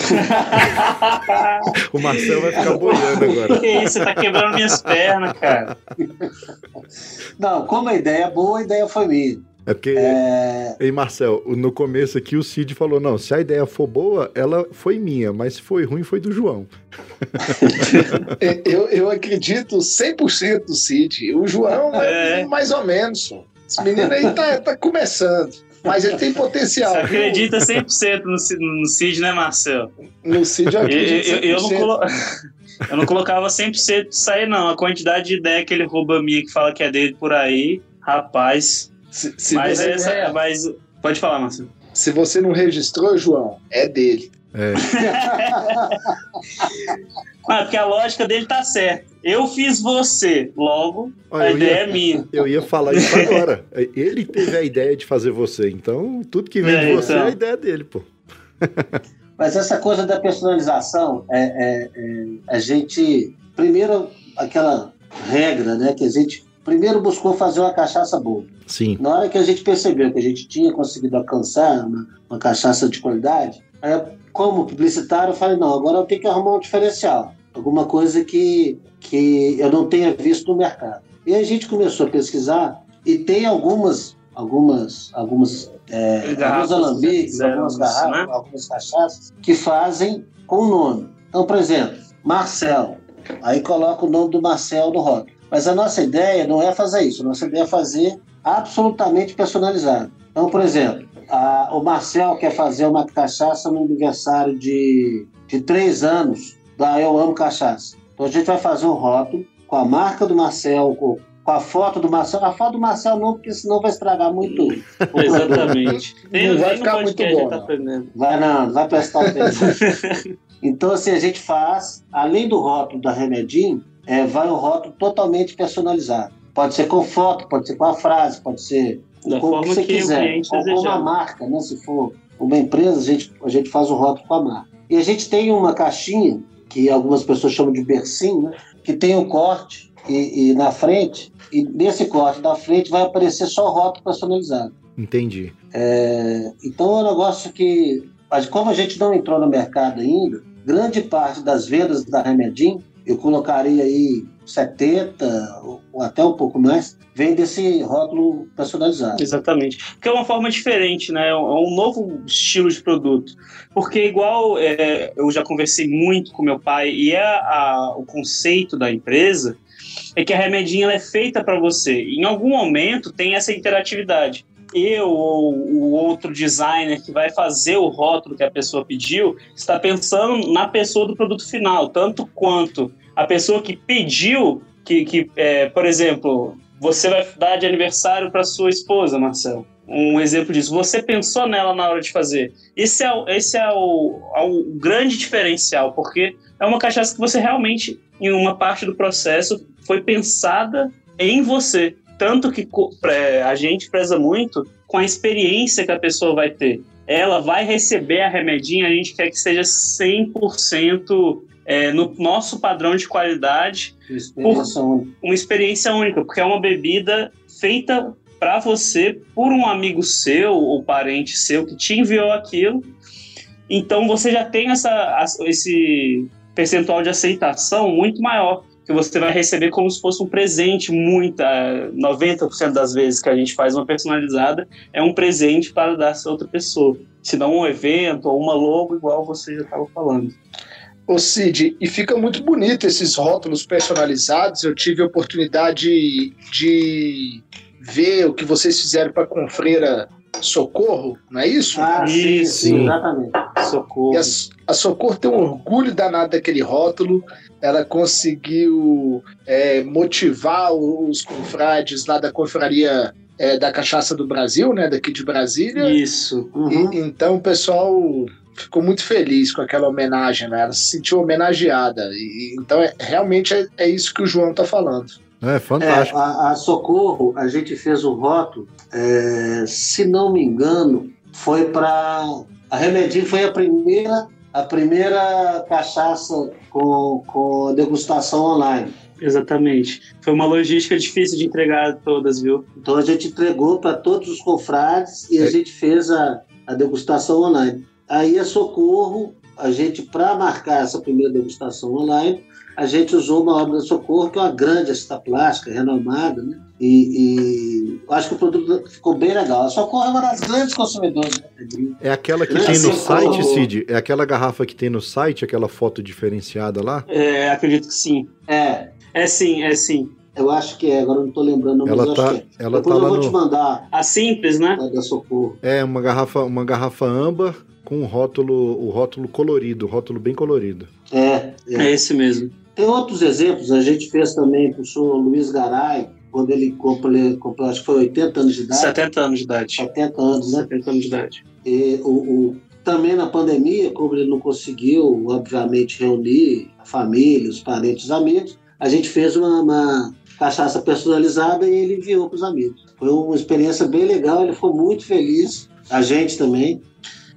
Speaker 1: O Marcelo vai ficar boiando agora.
Speaker 3: que isso, você tá quebrando minhas pernas, cara.
Speaker 2: Não, como a ideia é boa, a ideia foi minha.
Speaker 1: É porque,
Speaker 2: É,
Speaker 1: ei Marcel, no começo aqui o Cid falou: não, se a ideia for boa, ela foi minha, mas se foi ruim, foi do João.
Speaker 5: Eu, eu acredito 100% no Cid. O João é,
Speaker 3: É.
Speaker 5: mais ou menos. Esse menino aí tá, tá começando. Mas ele tem potencial.
Speaker 3: Você
Speaker 5: viu?
Speaker 3: acredita 100% no, no Cid, né, Marcel?
Speaker 5: No Cid eu
Speaker 3: Eu,
Speaker 5: acredito
Speaker 3: eu- eu não
Speaker 5: 100%.
Speaker 3: colo... Eu não colocava 100% de sair, não. A quantidade de ideia que ele rouba minha que fala que é dele por aí, rapaz.
Speaker 5: Se, se
Speaker 3: mas
Speaker 5: você,
Speaker 3: essa. Mas, pode falar, Marcelo.
Speaker 5: se você não registrou, João, é dele.
Speaker 1: É.
Speaker 3: Ah, porque a lógica dele tá certa. Eu fiz você, logo
Speaker 1: Olha,
Speaker 3: a ideia
Speaker 1: ia-
Speaker 3: é minha.
Speaker 1: Eu ia falar isso agora. Ele teve a ideia de fazer você, então tudo que vem
Speaker 3: É,
Speaker 1: de você
Speaker 3: então.
Speaker 1: é a ideia dele, pô.
Speaker 2: Mas essa coisa da personalização, é, é- é- a gente. Primeiro, aquela regra, né? Que a gente primeiro buscou fazer uma cachaça boa.
Speaker 1: Sim.
Speaker 2: Na hora que a gente percebeu que a gente tinha conseguido alcançar uma, uma cachaça de qualidade, aí, como publicitário, eu falei: não, agora eu tenho que arrumar um diferencial. Alguma coisa que, que eu não tenha visto no mercado. E a gente começou a pesquisar e tem algumas, algumas, algumas, é, alguns alambiques,
Speaker 3: fizeram
Speaker 2: algumas garrafas,
Speaker 3: né?
Speaker 2: algumas cachaças que fazem com o nome. Então, por exemplo, Marcel. Aí coloca o nome do Marcel no rótulo. Mas a nossa ideia não é fazer isso. A nossa ideia é fazer absolutamente personalizado. Então, por exemplo, a- o Marcel quer fazer uma cachaça no aniversário de, de três anos da Eu Amo Cachaça. Então a gente vai fazer um rótulo com a marca do Marcel, com, com a foto do Marcel. A foto do Marcel não, porque senão vai estragar muito.
Speaker 3: Exatamente. Tem,
Speaker 5: Não vai ficar muito bom,
Speaker 3: tá
Speaker 5: não.
Speaker 2: Vai não, não vai prestar atenção. então, assim, a gente faz, além do rótulo da Remedinho, é, vai um rótulo totalmente personalizado. Pode ser com foto, pode ser com a frase, pode ser
Speaker 3: Da
Speaker 2: como
Speaker 3: forma
Speaker 2: você
Speaker 3: que o
Speaker 2: quiser. Ou com uma marca, né? Se for uma empresa, a gente, a gente faz o rótulo com a marca. E a gente tem uma caixinha, que algumas pessoas chamam de bercinho, né? Que tem o corte e, e na frente, e nesse corte da frente vai aparecer só o rótulo personalizado.
Speaker 1: Entendi.
Speaker 2: É, então é um negócio que, mas como a gente não entrou no mercado ainda, grande parte das vendas da Remedim, eu colocaria aí 70 ou até um pouco mais, vem desse rótulo personalizado.
Speaker 3: Exatamente. Porque é uma forma diferente, né? É um novo estilo de produto. Porque, igual é, eu já conversei muito com meu pai, e é a- o conceito da empresa é que a remedinha é feita para você. Em algum momento tem essa interatividade. Eu ou o outro designer que vai fazer o rótulo que a pessoa pediu está pensando na pessoa do produto final, tanto quanto a pessoa que pediu que, que é, por exemplo, você vai dar de aniversário para sua esposa, Marcelo. Um exemplo disso. Você pensou nela na hora de fazer. Esse é, o- esse é o, é o grande diferencial, porque é uma cachaça que você realmente, em uma parte do processo, foi pensada em você. Tanto que a gente preza muito com a experiência que a pessoa vai ter. Ela vai receber a remedinha, a gente quer que seja 100% é, no nosso padrão de qualidade
Speaker 2: Experiência única.
Speaker 3: uma experiência única, porque é uma bebida feita para você por um amigo seu ou parente seu que te enviou aquilo. Então você já tem essa, esse percentual de aceitação muito maior, que você vai receber como se fosse um presente, muita, 90% das vezes que a gente faz uma personalizada é um presente para dar a outra pessoa. Se não um evento ou uma logo, igual você já estava falando.
Speaker 5: Ô Cid, e fica muito bonito esses rótulos personalizados. Eu tive a oportunidade de ver o que vocês fizeram para a Confreira Socorro, não é isso?
Speaker 2: Ah, sim,
Speaker 3: Isso.
Speaker 2: sim, exatamente.
Speaker 3: Socorro.
Speaker 5: E a, a Socorro tem um orgulho danado daquele rótulo. Ela conseguiu é, motivar os confrades lá da confraria é, da Cachaça do Brasil, né, daqui de Brasília.
Speaker 3: Isso.
Speaker 2: Uhum.
Speaker 5: E- então o pessoal ficou muito feliz com aquela homenagem, né? Ela se sentiu homenageada. E, então é, realmente é, é isso que o João está falando.
Speaker 1: É
Speaker 2: É,
Speaker 1: fantástico.
Speaker 2: a, a Socorro, a gente fez um rótulo, é, se não me engano, foi para. A Remedinho foi a primeira, a primeira cachaça com, com degustação online.
Speaker 3: Exatamente. Foi uma logística difícil de entregar todas, viu?
Speaker 2: Então a gente entregou para todos os confrades e a
Speaker 1: É.
Speaker 2: gente fez a, a degustação online. Aí a Socorro, a gente, para marcar essa primeira degustação online, a gente usou uma obra da Socorro, que é uma grande esta plástica, renomada, né? E, e acho que o produto ficou bem legal. A Socorro é uma das grandes consumidoras de.
Speaker 1: É aquela que
Speaker 2: Essa
Speaker 1: tem no
Speaker 2: é
Speaker 1: site, Cid? É aquela garrafa que tem no site, aquela foto diferenciada lá?
Speaker 3: É, acredito que sim.
Speaker 2: É,
Speaker 3: É sim, é sim.
Speaker 2: eu acho que é, agora eu não estou lembrando, mas
Speaker 1: Ela
Speaker 2: eu
Speaker 1: tá,
Speaker 2: acho que é.
Speaker 1: ela tá
Speaker 2: Depois eu
Speaker 1: lá
Speaker 2: vou te
Speaker 1: no.
Speaker 2: mandar
Speaker 3: A simples, né?
Speaker 2: a da Socorro.
Speaker 1: É uma garrafa, uma garrafa âmbar com o rótulo, o rótulo colorido, o rótulo bem colorido.
Speaker 2: É, é.
Speaker 3: É esse mesmo.
Speaker 2: Tem outros exemplos, a gente fez também para o senhor Luiz Garay, quando ele comprou, comprou, acho que foi 80 anos de idade.
Speaker 3: 70 anos de idade.
Speaker 2: 70 anos, né?
Speaker 3: 70 anos de idade.
Speaker 2: E, o, o, também na pandemia, como ele não conseguiu, obviamente, reunir a família, os parentes, os amigos, a gente fez uma, uma cachaça personalizada e ele enviou para os amigos. Foi uma experiência bem legal, ele ficou muito feliz, a gente também.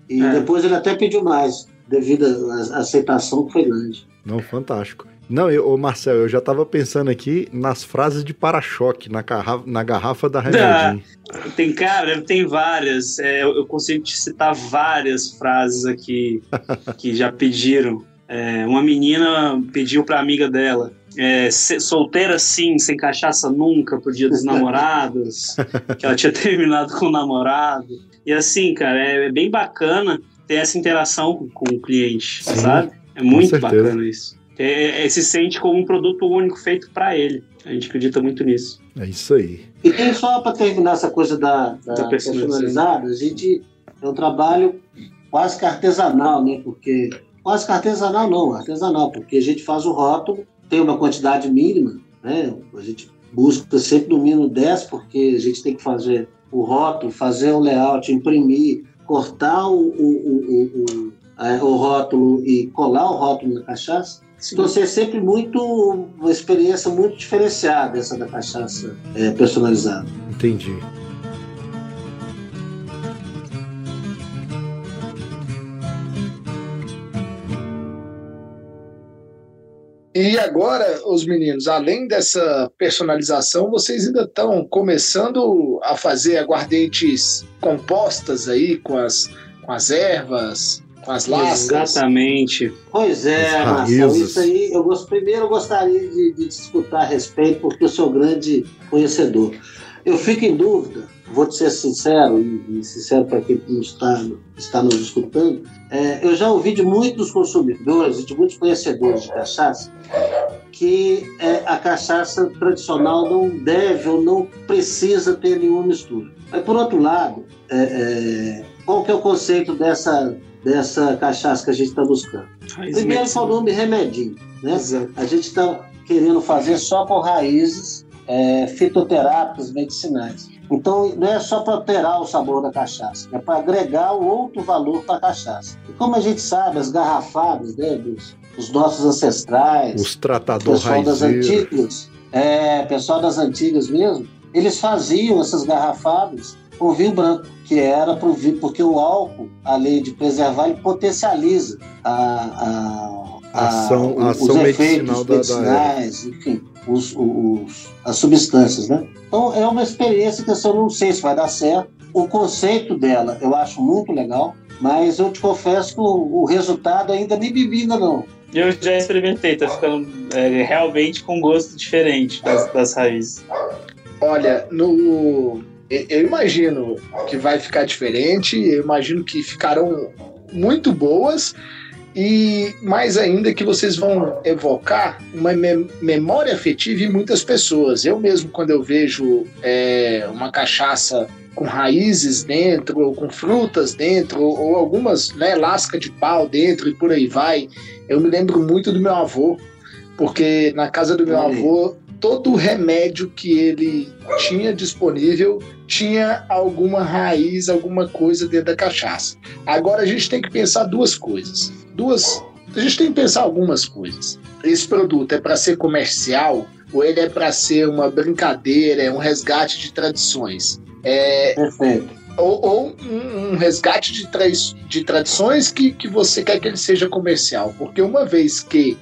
Speaker 2: E é. depois ele até pediu mais, devido à aceitação que foi grande.
Speaker 1: Não, fantástico. Não, eu, ô Marcel, eu já tava pensando aqui nas frases de para-choque na, garrafa, na garrafa da Remedinho.
Speaker 3: Ah, tem, cara, tem várias. É, eu consigo te citar várias frases aqui que já pediram. É, uma menina pediu pra amiga dela. É, solteira sim, sem cachaça nunca, pro dia dos namorados, que ela tinha terminado com o namorado. E assim, cara, é, é bem bacana ter essa interação com, com o cliente, sim, sabe? É muito bacana isso. É, é, se sente como um produto único feito para ele. A gente acredita muito nisso.
Speaker 1: É isso aí.
Speaker 2: E tem só para terminar essa coisa da, da, da personalizada, a gente é um trabalho quase que artesanal, né? Porque quase que artesanal não, artesanal, porque a gente faz o rótulo, tem uma quantidade mínima, né? A gente busca sempre no mínimo 10, porque a gente tem que fazer o rótulo, fazer o layout, imprimir, cortar o, o, o, o, é, o rótulo e colar o rótulo na cachaça. Então, assim, é sempre muito, uma experiência muito diferenciada essa da cachaça é, personalizada.
Speaker 1: Entendi.
Speaker 5: E agora, os meninos, além dessa personalização, vocês ainda estão começando a fazer aguardentes compostas aí com as, com as ervas, com as lascas.
Speaker 3: Exatamente.
Speaker 2: Pois é, Marcelo, isso aí, eu gosto, primeiro eu gostaria de, de discutir a respeito, porque eu sou grande conhecedor. Eu fico em dúvida, vou te ser sincero, e, e sincero para quem está, está nos escutando, é, eu já ouvi de muitos consumidores e de muitos conhecedores de cachaça que é, a cachaça tradicional não deve ou não precisa ter nenhuma mistura. Mas, por outro lado, é, é, qual que é o conceito dessa dessa cachaça que a gente está buscando. Raiz Primeiro medicina. foi o nome remedinho. Né? Exato. A gente está querendo fazer só com raízes é, fitoterápicas medicinais. Então, não é só para alterar o sabor da cachaça, é para agregar outro valor para a cachaça. E como a gente sabe, as garrafadas né, dos, dos nossos ancestrais,
Speaker 1: os tratadores
Speaker 2: pessoal das antigas, é, pessoal das antigas mesmo, eles faziam essas garrafadas com vinho branco que era pro, porque o álcool, além de preservar, ele potencializa a, a, a
Speaker 1: ação, a,
Speaker 2: os
Speaker 1: ação
Speaker 2: efeitos medicinais, da, da enfim, os, os, as substâncias, né? Então é uma experiência que eu não sei se vai dar certo. O conceito dela eu acho muito legal, mas eu te confesso que o, o resultado ainda nem bebida não.
Speaker 3: Eu já experimentei, tá ficando é, realmente com gosto diferente das, das raízes.
Speaker 5: Olha, no eu imagino que vai ficar diferente, eu imagino que ficarão muito boas e mais ainda que vocês vão evocar uma memória afetiva em muitas pessoas. Eu mesmo, quando eu vejo é, uma cachaça com raízes dentro, ou com frutas dentro, ou, algumas né, lasca de pau dentro e por aí vai, eu me lembro muito do meu avô, porque na casa do meu avô todo remédio que ele tinha disponível tinha alguma raiz, alguma coisa dentro da cachaça. Agora a gente tem que pensar duas coisas. Duas. A gente tem que pensar algumas coisas. Esse produto é para ser comercial ou ele é para ser uma brincadeira, é um resgate de tradições? É,
Speaker 2: Perfeito.
Speaker 5: Ou, ou um, um, resgate de, tra de tradições que, que você quer que ele seja comercial. Porque uma vez que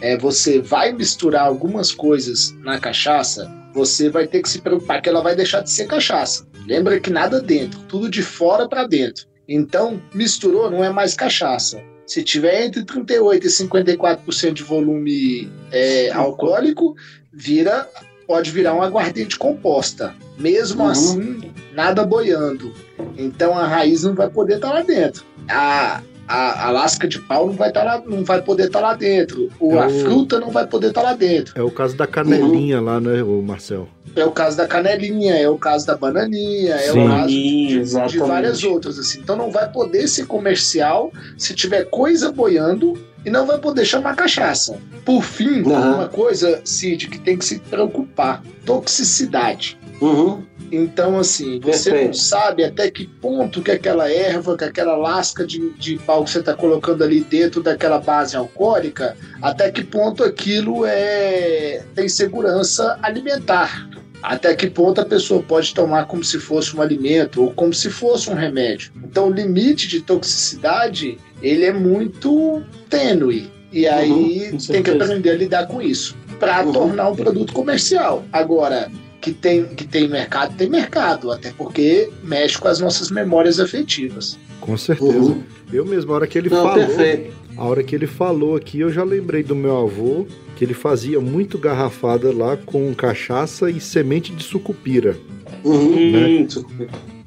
Speaker 5: é, você vai misturar algumas coisas na cachaça, você vai ter que se preocupar que ela vai deixar de ser cachaça. Lembra que nada dentro, tudo de fora para dentro. Então, misturou, não é mais cachaça. Se tiver entre 38% e 54% de volume é, alcoólico, vira pode virar um aguardente composta. Mesmo uhum. assim, nada boiando. Então a raiz não vai poder estar lá dentro. A, a, a lasca de pau não vai, tá lá, não vai poder estar tá lá dentro. Ou é a o... fruta não vai poder estar tá lá dentro.
Speaker 1: É o caso da canelinha uhum. lá, né, o Marcel?
Speaker 5: É o caso da canelinha, é o caso da bananinha, Sim. é o caso de, de, várias outras. assim. Então não vai poder ser comercial se tiver coisa boiando e não vai poder chamar cachaça. Por fim,
Speaker 2: Uhum.
Speaker 5: uma coisa, Cid, que tem que se preocupar: toxicidade.
Speaker 2: Uhum.
Speaker 5: Então, assim, você não
Speaker 2: Perfeito.
Speaker 5: sabe até que ponto que aquela erva, que aquela lasca de, de pau que você está colocando ali dentro daquela base alcoólica, até que ponto aquilo é tem segurança alimentar. Até que ponto a pessoa pode tomar como se fosse um alimento ou como se fosse um remédio. Então, o limite de toxicidade, ele é muito tênue. E aí
Speaker 3: com
Speaker 5: tem que aprender a lidar com isso para
Speaker 2: Uhum.
Speaker 5: tornar um produto comercial. Agora, que tem, que tem mercado, tem mercado, até porque mexe com as nossas memórias afetivas.
Speaker 1: Com certeza.
Speaker 2: Uhum.
Speaker 1: Eu mesmo, a hora que ele
Speaker 2: Não,
Speaker 1: falou,
Speaker 2: perfeito.
Speaker 1: a hora que ele falou aqui, eu já lembrei do meu avô, que ele fazia muito garrafada lá com cachaça e semente de sucupira.
Speaker 2: Uhum.
Speaker 3: Hum,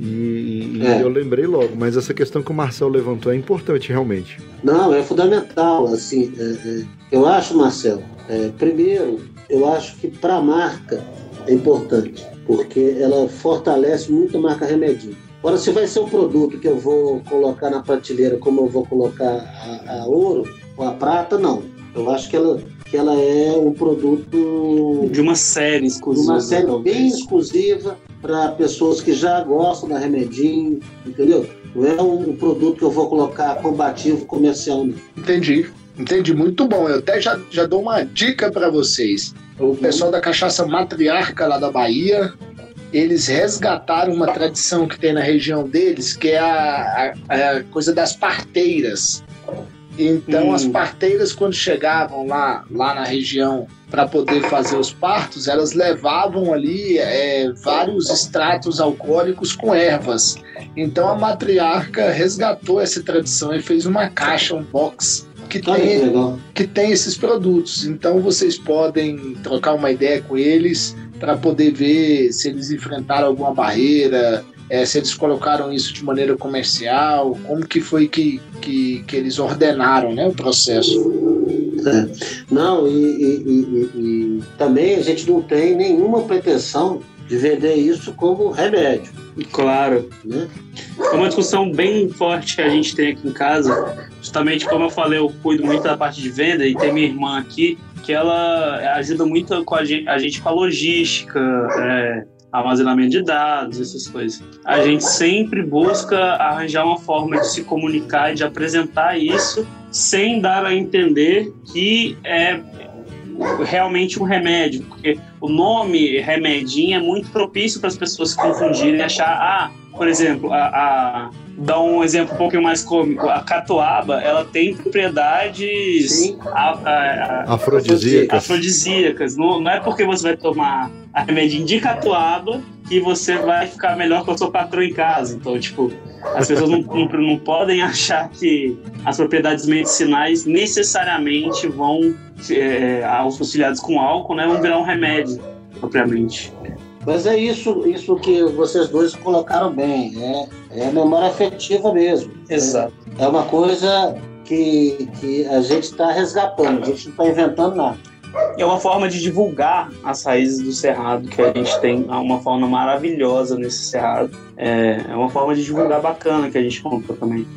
Speaker 1: E, e-
Speaker 2: É.
Speaker 1: eu lembrei logo, mas essa questão que o Marcel levantou é importante realmente.
Speaker 2: Não, é fundamental. Assim, é, é, eu acho, Marcelo, é, primeiro, eu acho que para a marca é importante, porque ela fortalece muito a marca Remedinho. Agora, se vai ser um produto que eu vou colocar na prateleira como eu vou colocar a, a ouro ou a prata, não. Eu acho que ela, que ela é um produto
Speaker 3: de uma série
Speaker 2: de
Speaker 3: exclusiva.
Speaker 2: uma série
Speaker 3: talvez.
Speaker 2: bem exclusiva para pessoas que já gostam da Remedinho, entendeu? Não é um, um produto que eu vou colocar combativo comercial, não.
Speaker 5: Entendi. Entendi, muito bom. Eu até já, já dou uma dica para vocês. O pessoal da cachaça matriarca lá da Bahia, eles resgataram uma tradição que tem na região deles, que é a, a- a coisa das parteiras. Então,
Speaker 3: Hum.
Speaker 5: as parteiras, quando chegavam lá, lá na região para poder fazer os partos, elas levavam ali é, vários extratos alcoólicos com ervas. Então, a matriarca resgatou essa tradição e fez uma caixa, um box, que
Speaker 2: Olha que
Speaker 5: tem
Speaker 2: legal.
Speaker 5: que tem esses produtos. Então vocês podem trocar uma ideia com eles para poder ver se eles enfrentaram alguma barreira, eh, se eles colocaram isso de maneira comercial, como que foi que, que, que eles ordenaram né, o processo.
Speaker 2: Não, e, e- e- e- e também a gente não tem nenhuma pretensão de vender isso como remédio,
Speaker 3: Claro.
Speaker 2: né?
Speaker 3: É uma discussão bem forte que a gente tem aqui em casa. Justamente como eu falei, eu cuido muito da parte de venda e tem minha irmã aqui que ela ajuda muito com a gente, a gente com a logística, é, armazenamento de dados, essas coisas. A gente sempre busca arranjar uma forma de se comunicar e de apresentar isso sem dar a entender que é realmente um remédio, porque o nome remedinho é muito propício para as pessoas se confundirem e achar, ah, por exemplo, a, a dar um exemplo um pouquinho mais cômico, a catuaba, ela tem propriedades a- a- a-
Speaker 1: Afrodisíacas.
Speaker 3: afrodisíacas. Não, não é porque você vai tomar a remedinho de catuaba que você vai ficar melhor com a sua patroa em casa. Então, tipo, as pessoas não, não, não podem achar que as propriedades medicinais necessariamente vão, é, auxiliados com álcool, né, vão virar um remédio, propriamente.
Speaker 2: Mas é isso, isso que vocês dois colocaram bem, é, é memória afetiva mesmo.
Speaker 3: Exato.
Speaker 2: É uma coisa que, que a gente está resgatando, a gente não está inventando nada.
Speaker 3: É uma forma de divulgar as raízes do cerrado, que a gente tem uma fauna maravilhosa nesse cerrado. É, é uma forma de divulgar bacana que a gente conta também.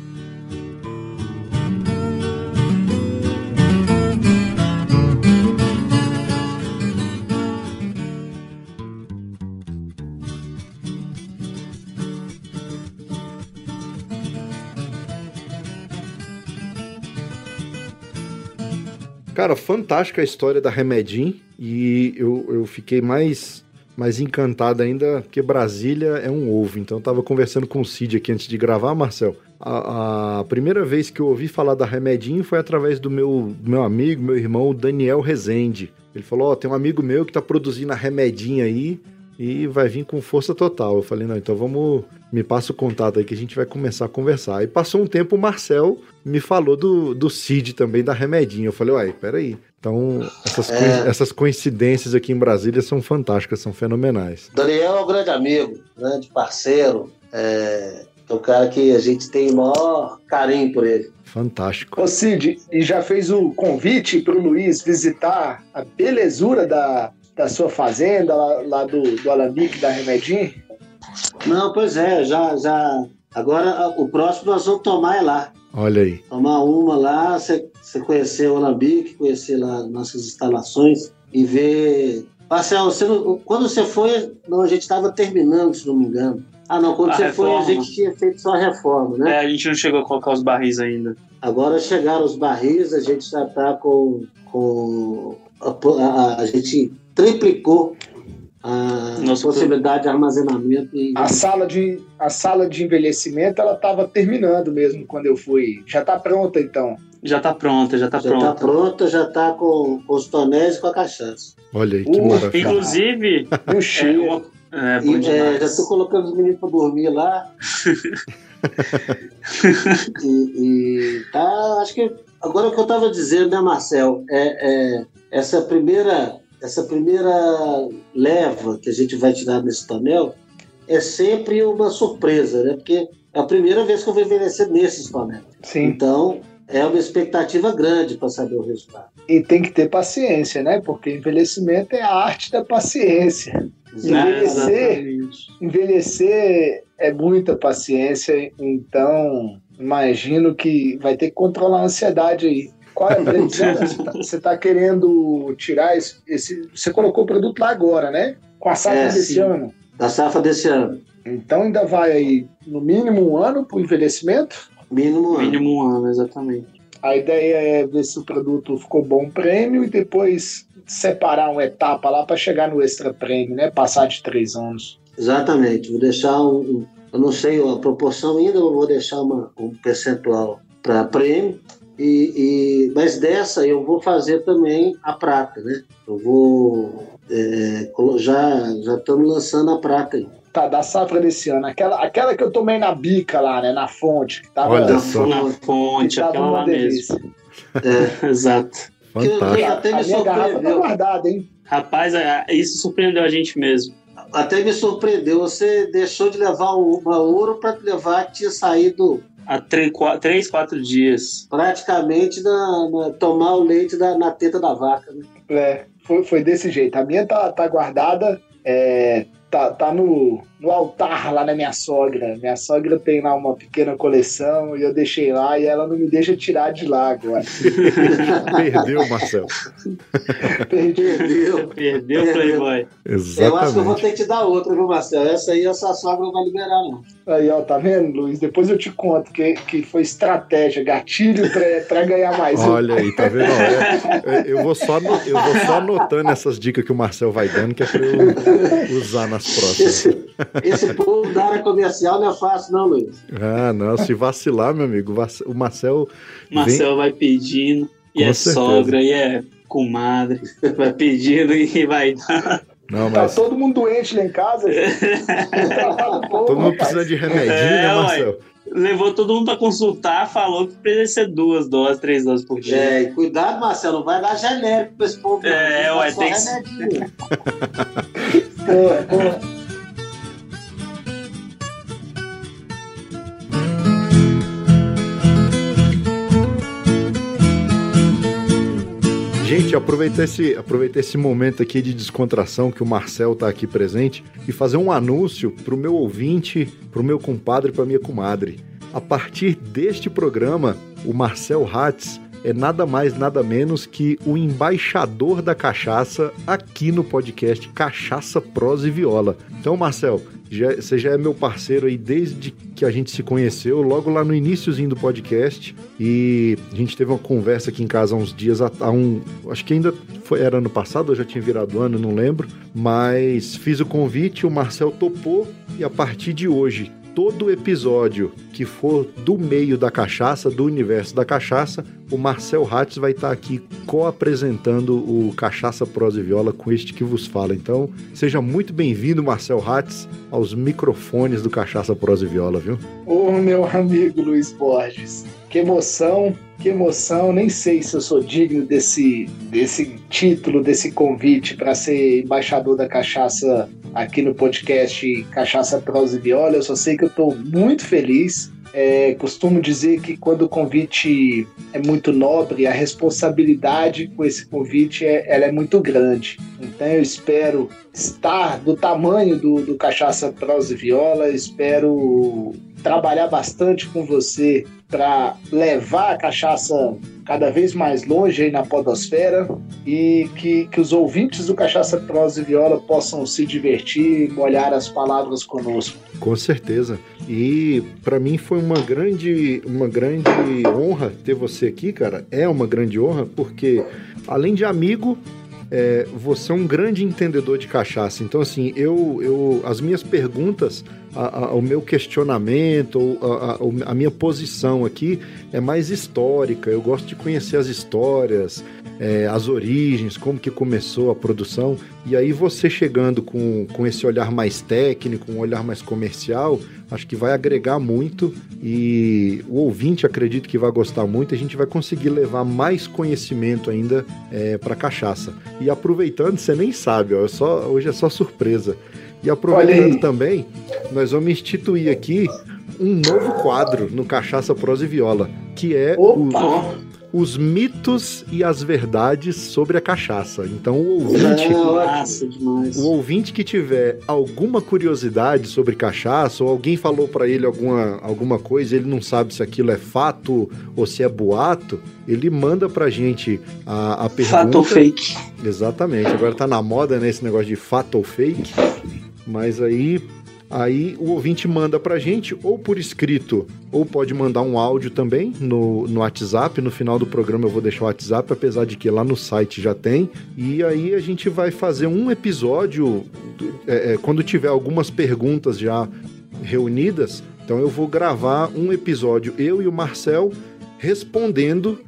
Speaker 1: Cara, fantástica a história da Remedim e eu, eu fiquei mais, mais encantado ainda porque Brasília é um ovo. Então eu tava conversando com o Cid aqui antes de gravar, Marcel. A, a primeira vez que eu ouvi falar da Remedim foi através do meu, meu amigo, meu irmão, Daniel Rezende. Ele falou: Ó, tem um amigo meu que tá produzindo a Remedim aí e vai vir com força total. Eu falei: Não, então vamos, me passa o contato aí que a gente vai começar a conversar. Aí passou um tempo, o Marcel me falou do, do Cid também, da Remedinha. Eu falei, uai, peraí. Então, essas,
Speaker 2: É.
Speaker 1: coi- essas coincidências aqui em Brasília são fantásticas, são fenomenais.
Speaker 2: Daniel é um grande amigo, grande parceiro, é, é um cara que a gente tem o maior carinho por ele.
Speaker 1: Fantástico.
Speaker 5: Ô Cid, e já fez o convite para o Luiz visitar a belezura da, da sua fazenda lá, lá do, do Alambique da Remedim?
Speaker 2: Não, pois é, já, já. Agora o próximo nós vamos tomar é lá.
Speaker 1: Olha aí.
Speaker 2: Tomar uma lá, você você conhecer o Alambique, conhecer lá nossas instalações e ver. Marcelo, você não... quando você foi, não, a gente estava terminando, se não me engano. Ah, não, quando
Speaker 3: A
Speaker 2: você
Speaker 3: reforma.
Speaker 2: foi, a gente tinha feito só a reforma, né?
Speaker 3: É, a gente não chegou a colocar os barris ainda.
Speaker 2: Agora chegaram os barris, a gente já está com. com a, a- a gente triplicou a
Speaker 3: Nosso
Speaker 2: possibilidade de armazenamento. E,
Speaker 5: A sala de, a sala de envelhecimento ela estava terminando mesmo quando eu fui. Já está pronta então.
Speaker 3: Já tá pronta, já tá
Speaker 2: já
Speaker 3: pronta.
Speaker 2: está pronta, já está com, com os tonéis e com a cachaça.
Speaker 1: Olha aí, que
Speaker 5: Uh,
Speaker 1: maravilha.
Speaker 3: Inclusive,
Speaker 5: No
Speaker 3: é,
Speaker 5: cheio.
Speaker 3: uma... é bom
Speaker 2: E, é, já estou colocando os meninos para dormir lá. e, e tá, acho que agora o que eu estava dizendo, né, Marcel? É, é, essa primeira essa primeira leva que a gente vai tirar nesse tonel é sempre uma surpresa, né? Porque é a primeira vez que eu vou envelhecer nesses.
Speaker 5: Sim.
Speaker 2: Então é uma expectativa grande para saber o resultado.
Speaker 5: E tem que ter paciência, né? Porque envelhecimento é a arte da paciência. Envelhecer-. Envelhecer é muita paciência, então imagino que vai ter que controlar a ansiedade aí. Qual é? Você tá- Você está querendo tirar esse, esse- Você colocou o produto lá agora, né? Com a safra
Speaker 2: É,
Speaker 5: desse
Speaker 3: sim.
Speaker 5: ano.
Speaker 2: Da safra desse ano,
Speaker 5: Então ainda vai aí no mínimo um ano para o envelhecimento.
Speaker 2: mínimo um ano.
Speaker 3: Mínimo um ano, exatamente.
Speaker 5: A ideia é ver se o produto ficou bom prêmio e depois separar uma etapa lá para chegar no extra prêmio, né? Passar de três anos.
Speaker 2: Exatamente. Vou deixar um, um- eu não sei a proporção ainda, eu vou deixar uma, um percentual para prêmio. E, e- mas dessa eu vou fazer também a prata, né? Eu vou é, já já estamos lançando a prata aí.
Speaker 5: Tá, da safra desse ano. Aquela, aquela que eu tomei na bica lá, né? Na fonte. Que tava,
Speaker 1: Olha só.
Speaker 3: Na fonte, aquela lá mesmo.
Speaker 5: delícia.
Speaker 2: É,
Speaker 3: Exato.
Speaker 1: Fantástico.
Speaker 2: até
Speaker 5: A
Speaker 2: me
Speaker 5: minha garrafa tá
Speaker 2: surpreendeu.
Speaker 5: guardada, hein?
Speaker 3: Rapaz, é- isso surpreendeu a gente mesmo.
Speaker 2: Até me surpreendeu. Você deixou de levar o- uma ouro para levar que tinha saído
Speaker 3: Há três, qua- três quatro dias.
Speaker 2: praticamente na, na- tomar o leite da, na teta da vaca. Né?
Speaker 5: É, foi, foi desse jeito. A minha tá, tá guardada, é, tá, tá no, no altar lá na minha sogra. Minha sogra tem lá uma pequena coleção e eu deixei lá e ela não me deixa tirar de lá agora.
Speaker 1: Perdeu, Marcel.
Speaker 5: Perdi.
Speaker 2: Entendeu?
Speaker 3: Perdeu o Playboy.
Speaker 2: Eu acho que eu vou
Speaker 1: Exatamente.
Speaker 2: ter que te dar outra, viu, Marcelo? Essa aí a sua sogra não vai liberar, não.
Speaker 5: Aí, ó, tá vendo, Luiz? Depois eu te conto que, que foi estratégia, gatilho pra, pra ganhar mais.
Speaker 1: Olha aí, tá vendo? Ó, é- é- eu, vou só, eu vou só anotando essas dicas que o Marcel vai dando, que é pra eu usar nas próximas.
Speaker 2: Esse, povo da área comercial não é fácil, não, Luiz.
Speaker 1: Ah, não, se vacilar, meu amigo, o Marcel.
Speaker 3: Marcel vai pedindo, e
Speaker 1: Com
Speaker 3: é
Speaker 1: certeza.
Speaker 3: sogra, e é comadre. Vai pedindo e vai dar.
Speaker 1: Não,
Speaker 5: Tá
Speaker 1: mas
Speaker 5: todo mundo doente lá em casa.
Speaker 1: todo mundo precisa de remedinho,
Speaker 3: É,
Speaker 1: né,
Speaker 3: ué.
Speaker 1: Marcel?
Speaker 3: Levou todo mundo pra consultar, falou que precisa ser duas doses, três doses por dia.
Speaker 2: É, e cuidado, Marcelo, não vai dar genérico pra esse povo.
Speaker 3: É, ué, tem que-
Speaker 1: Gente, aproveitar esse, aproveitar esse momento aqui de descontração que o Marcel tá aqui presente e fazer um anúncio pro meu ouvinte, pro meu compadre pra minha comadre. A partir deste programa, o Marcel Hatz é nada mais, nada menos que o embaixador da cachaça aqui no podcast Cachaça, Prosa e Viola. Então, Marcel, já- você já é meu parceiro aí desde que a gente se conheceu, logo lá no iníciozinho do podcast. E a gente teve uma conversa aqui em casa há uns dias, há um. Acho que ainda foi, era ano passado, ou já tinha virado ano, não lembro. Mas fiz o convite, o Marcel topou, e a partir de hoje, todo episódio que for do meio da cachaça, do universo da cachaça, o Marcel Hatz vai estar aqui co-apresentando o Cachaça Prosa e Viola com este que vos fala. Então, seja muito bem-vindo, Marcel Hatz, aos microfones do Cachaça Prosa e Viola, viu?
Speaker 5: Ô, meu amigo Luiz Borges, que emoção, que emoção. Nem sei se eu sou digno desse, desse título, desse convite para ser embaixador da cachaça aqui no podcast Cachaça Prosa e Viola. Eu só sei que eu estou muito feliz. É, costumo dizer que quando o convite é muito nobre, a responsabilidade com esse convite é, ela é muito grande. Então eu espero estar do tamanho do, do Cachaça Prosa e Viola, espero trabalhar bastante com você para levar a cachaça cada vez mais longe aí na podosfera e que, que os ouvintes do Cachaça Prosa e Viola possam se divertir, molhar as palavras conosco.
Speaker 1: Com certeza. E para mim foi uma grande, uma grande honra ter você aqui, cara. É uma grande honra porque além de amigo, é, você é um grande entendedor de cachaça. Então, assim, eu, eu as minhas perguntas, a, a, o meu questionamento, a, a, minha posição aqui é mais histórica. Eu gosto de conhecer as histórias, é, as origens, como que começou a produção. E aí você chegando com, com esse olhar mais técnico, um olhar mais comercial, acho que vai agregar muito e o ouvinte acredito que vai gostar muito. A gente vai conseguir levar mais conhecimento ainda é, para cachaça. E aproveitando, você nem sabe, ó, só, hoje é só surpresa. E aproveitando também, nós vamos instituir aqui um novo quadro no Cachaça Prosa e Viola, que é
Speaker 5: Opa.
Speaker 1: o os mitos e as verdades sobre a cachaça. Então o ouvinte,
Speaker 3: Nossa,
Speaker 1: o ouvinte que tiver alguma curiosidade sobre cachaça ou alguém falou para ele alguma, alguma coisa, ele não sabe se aquilo é fato ou se é boato, ele manda pra gente a, a pergunta.
Speaker 3: Fato ou fake?
Speaker 1: Exatamente. Agora tá na moda, né, esse negócio de fato ou fake. Mas aí Aí o ouvinte manda pra gente, ou por escrito, ou pode mandar um áudio também no, no WhatsApp. No final do programa eu vou deixar o WhatsApp, apesar de que lá no site já tem. E aí a gente vai fazer um episódio é, é, quando tiver algumas perguntas já reunidas. Então eu vou gravar um episódio, eu e o Marcel, respondendo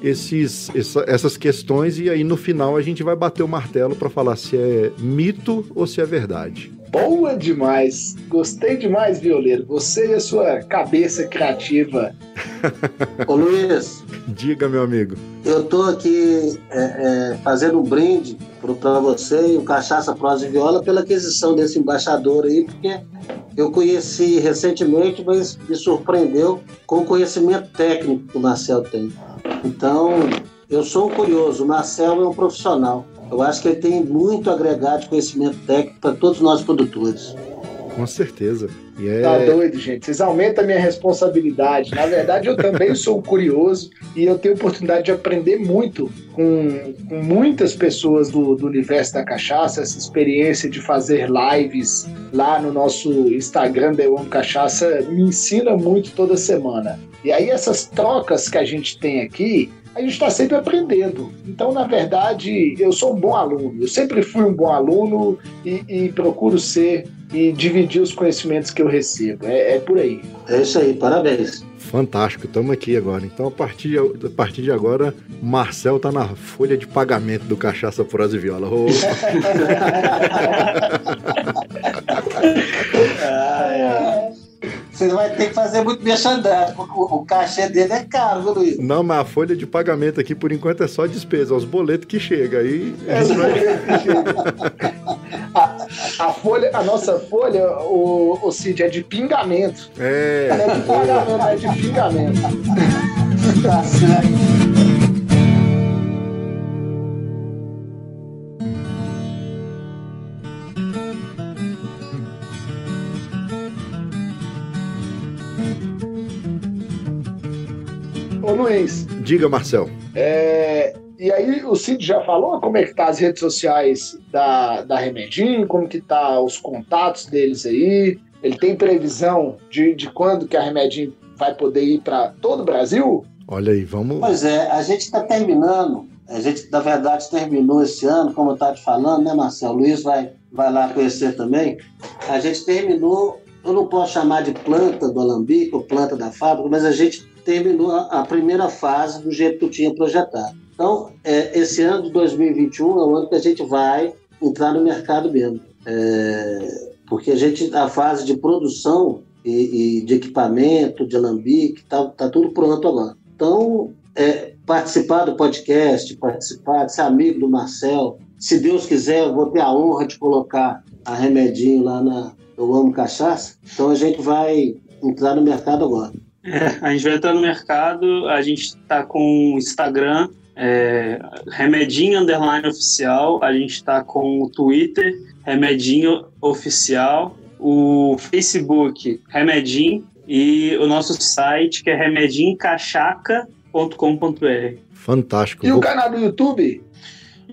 Speaker 1: esses, essa, essas questões e aí no final a gente vai bater o martelo para falar se é mito ou se é verdade.
Speaker 5: Boa demais. Gostei demais, Violeiro. Você e a sua cabeça criativa.
Speaker 2: Ô Luiz,
Speaker 1: Diga, meu amigo.
Speaker 2: eu tô aqui é, é, fazendo um brinde para você e o Cachaça Prosa e Viola pela aquisição desse embaixador aí, porque eu conheci recentemente, mas me surpreendeu com o conhecimento técnico que o Marcel tem. Então, eu sou um curioso, o Marcel é um profissional. Eu acho que ele tem muito agregado de conhecimento técnico para todos nós produtores.
Speaker 1: Com certeza. E
Speaker 5: Tá
Speaker 1: é,
Speaker 5: doido, gente. Vocês aumentam a minha responsabilidade. Na verdade, eu também sou um curioso e eu tenho oportunidade de aprender muito com, com muitas pessoas do, do universo da cachaça. Essa experiência de fazer lives lá no nosso Instagram, da Eu Amo Cachaça, me ensina muito toda semana. E aí, essas trocas que a gente tem aqui, a gente está sempre aprendendo. Então, na verdade, eu sou um bom aluno. Eu sempre fui um bom aluno e, e procuro ser e dividir os conhecimentos que eu recebo. É, é por aí.
Speaker 2: É isso aí, parabéns.
Speaker 1: fantástico, estamos aqui agora. Então, a partir, de, a partir de agora, Marcel tá na folha de pagamento do Cachaça Prosa e Viola. Ô,
Speaker 2: Você vai ter que fazer muito merchandising, porque o, cachê dele é caro, viu, Luiz?
Speaker 1: Não, mas a folha de pagamento aqui, por enquanto, é só despesa, os boletos que chega. Aí a vai...
Speaker 5: A, a folha, a nossa folha, o, o Cid, é de pingamento. Não
Speaker 1: É,
Speaker 5: é de pagamento, é de pingamento.
Speaker 2: Tá certo.
Speaker 1: Diga, Marcel.
Speaker 5: é, e aí o Cid já falou como é que tá as redes sociais da, da Remedinho, como que tá os contatos deles aí. Ele tem previsão de, de quando que a Remedinho vai poder ir para todo o Brasil?
Speaker 1: Olha aí, vamos.
Speaker 2: Pois é, a gente está terminando. A gente, na verdade, terminou esse ano, como eu estava te falando, né, Marcelo? O Luiz vai, vai lá conhecer também. A gente terminou, eu não posso chamar de planta do Alambique ou planta da fábrica, mas a gente terminou a, a primeira fase do jeito que eu tinha projetado. Então, é, esse ano de 2021 é o ano que a gente vai entrar no mercado mesmo. É, porque a gente, a fase de produção e, e de equipamento, de alambique, tá, tá tudo pronto agora. Então, é, participar do podcast, participar, ser amigo do Marcel. Se Deus quiser, eu vou ter a honra de colocar a Remedinho lá na Eu Amo Cachaça. Então a gente vai entrar no mercado agora.
Speaker 3: É, a gente vai entrar no mercado, a gente está com o Instagram, é, Remedinho Underline Oficial, a gente está com o Twitter, Remedinho Oficial, o Facebook, Remedinho, e o nosso site, que é www.cachaçanorteverde.com.br.
Speaker 1: Fantástico.
Speaker 5: E o canal do YouTube?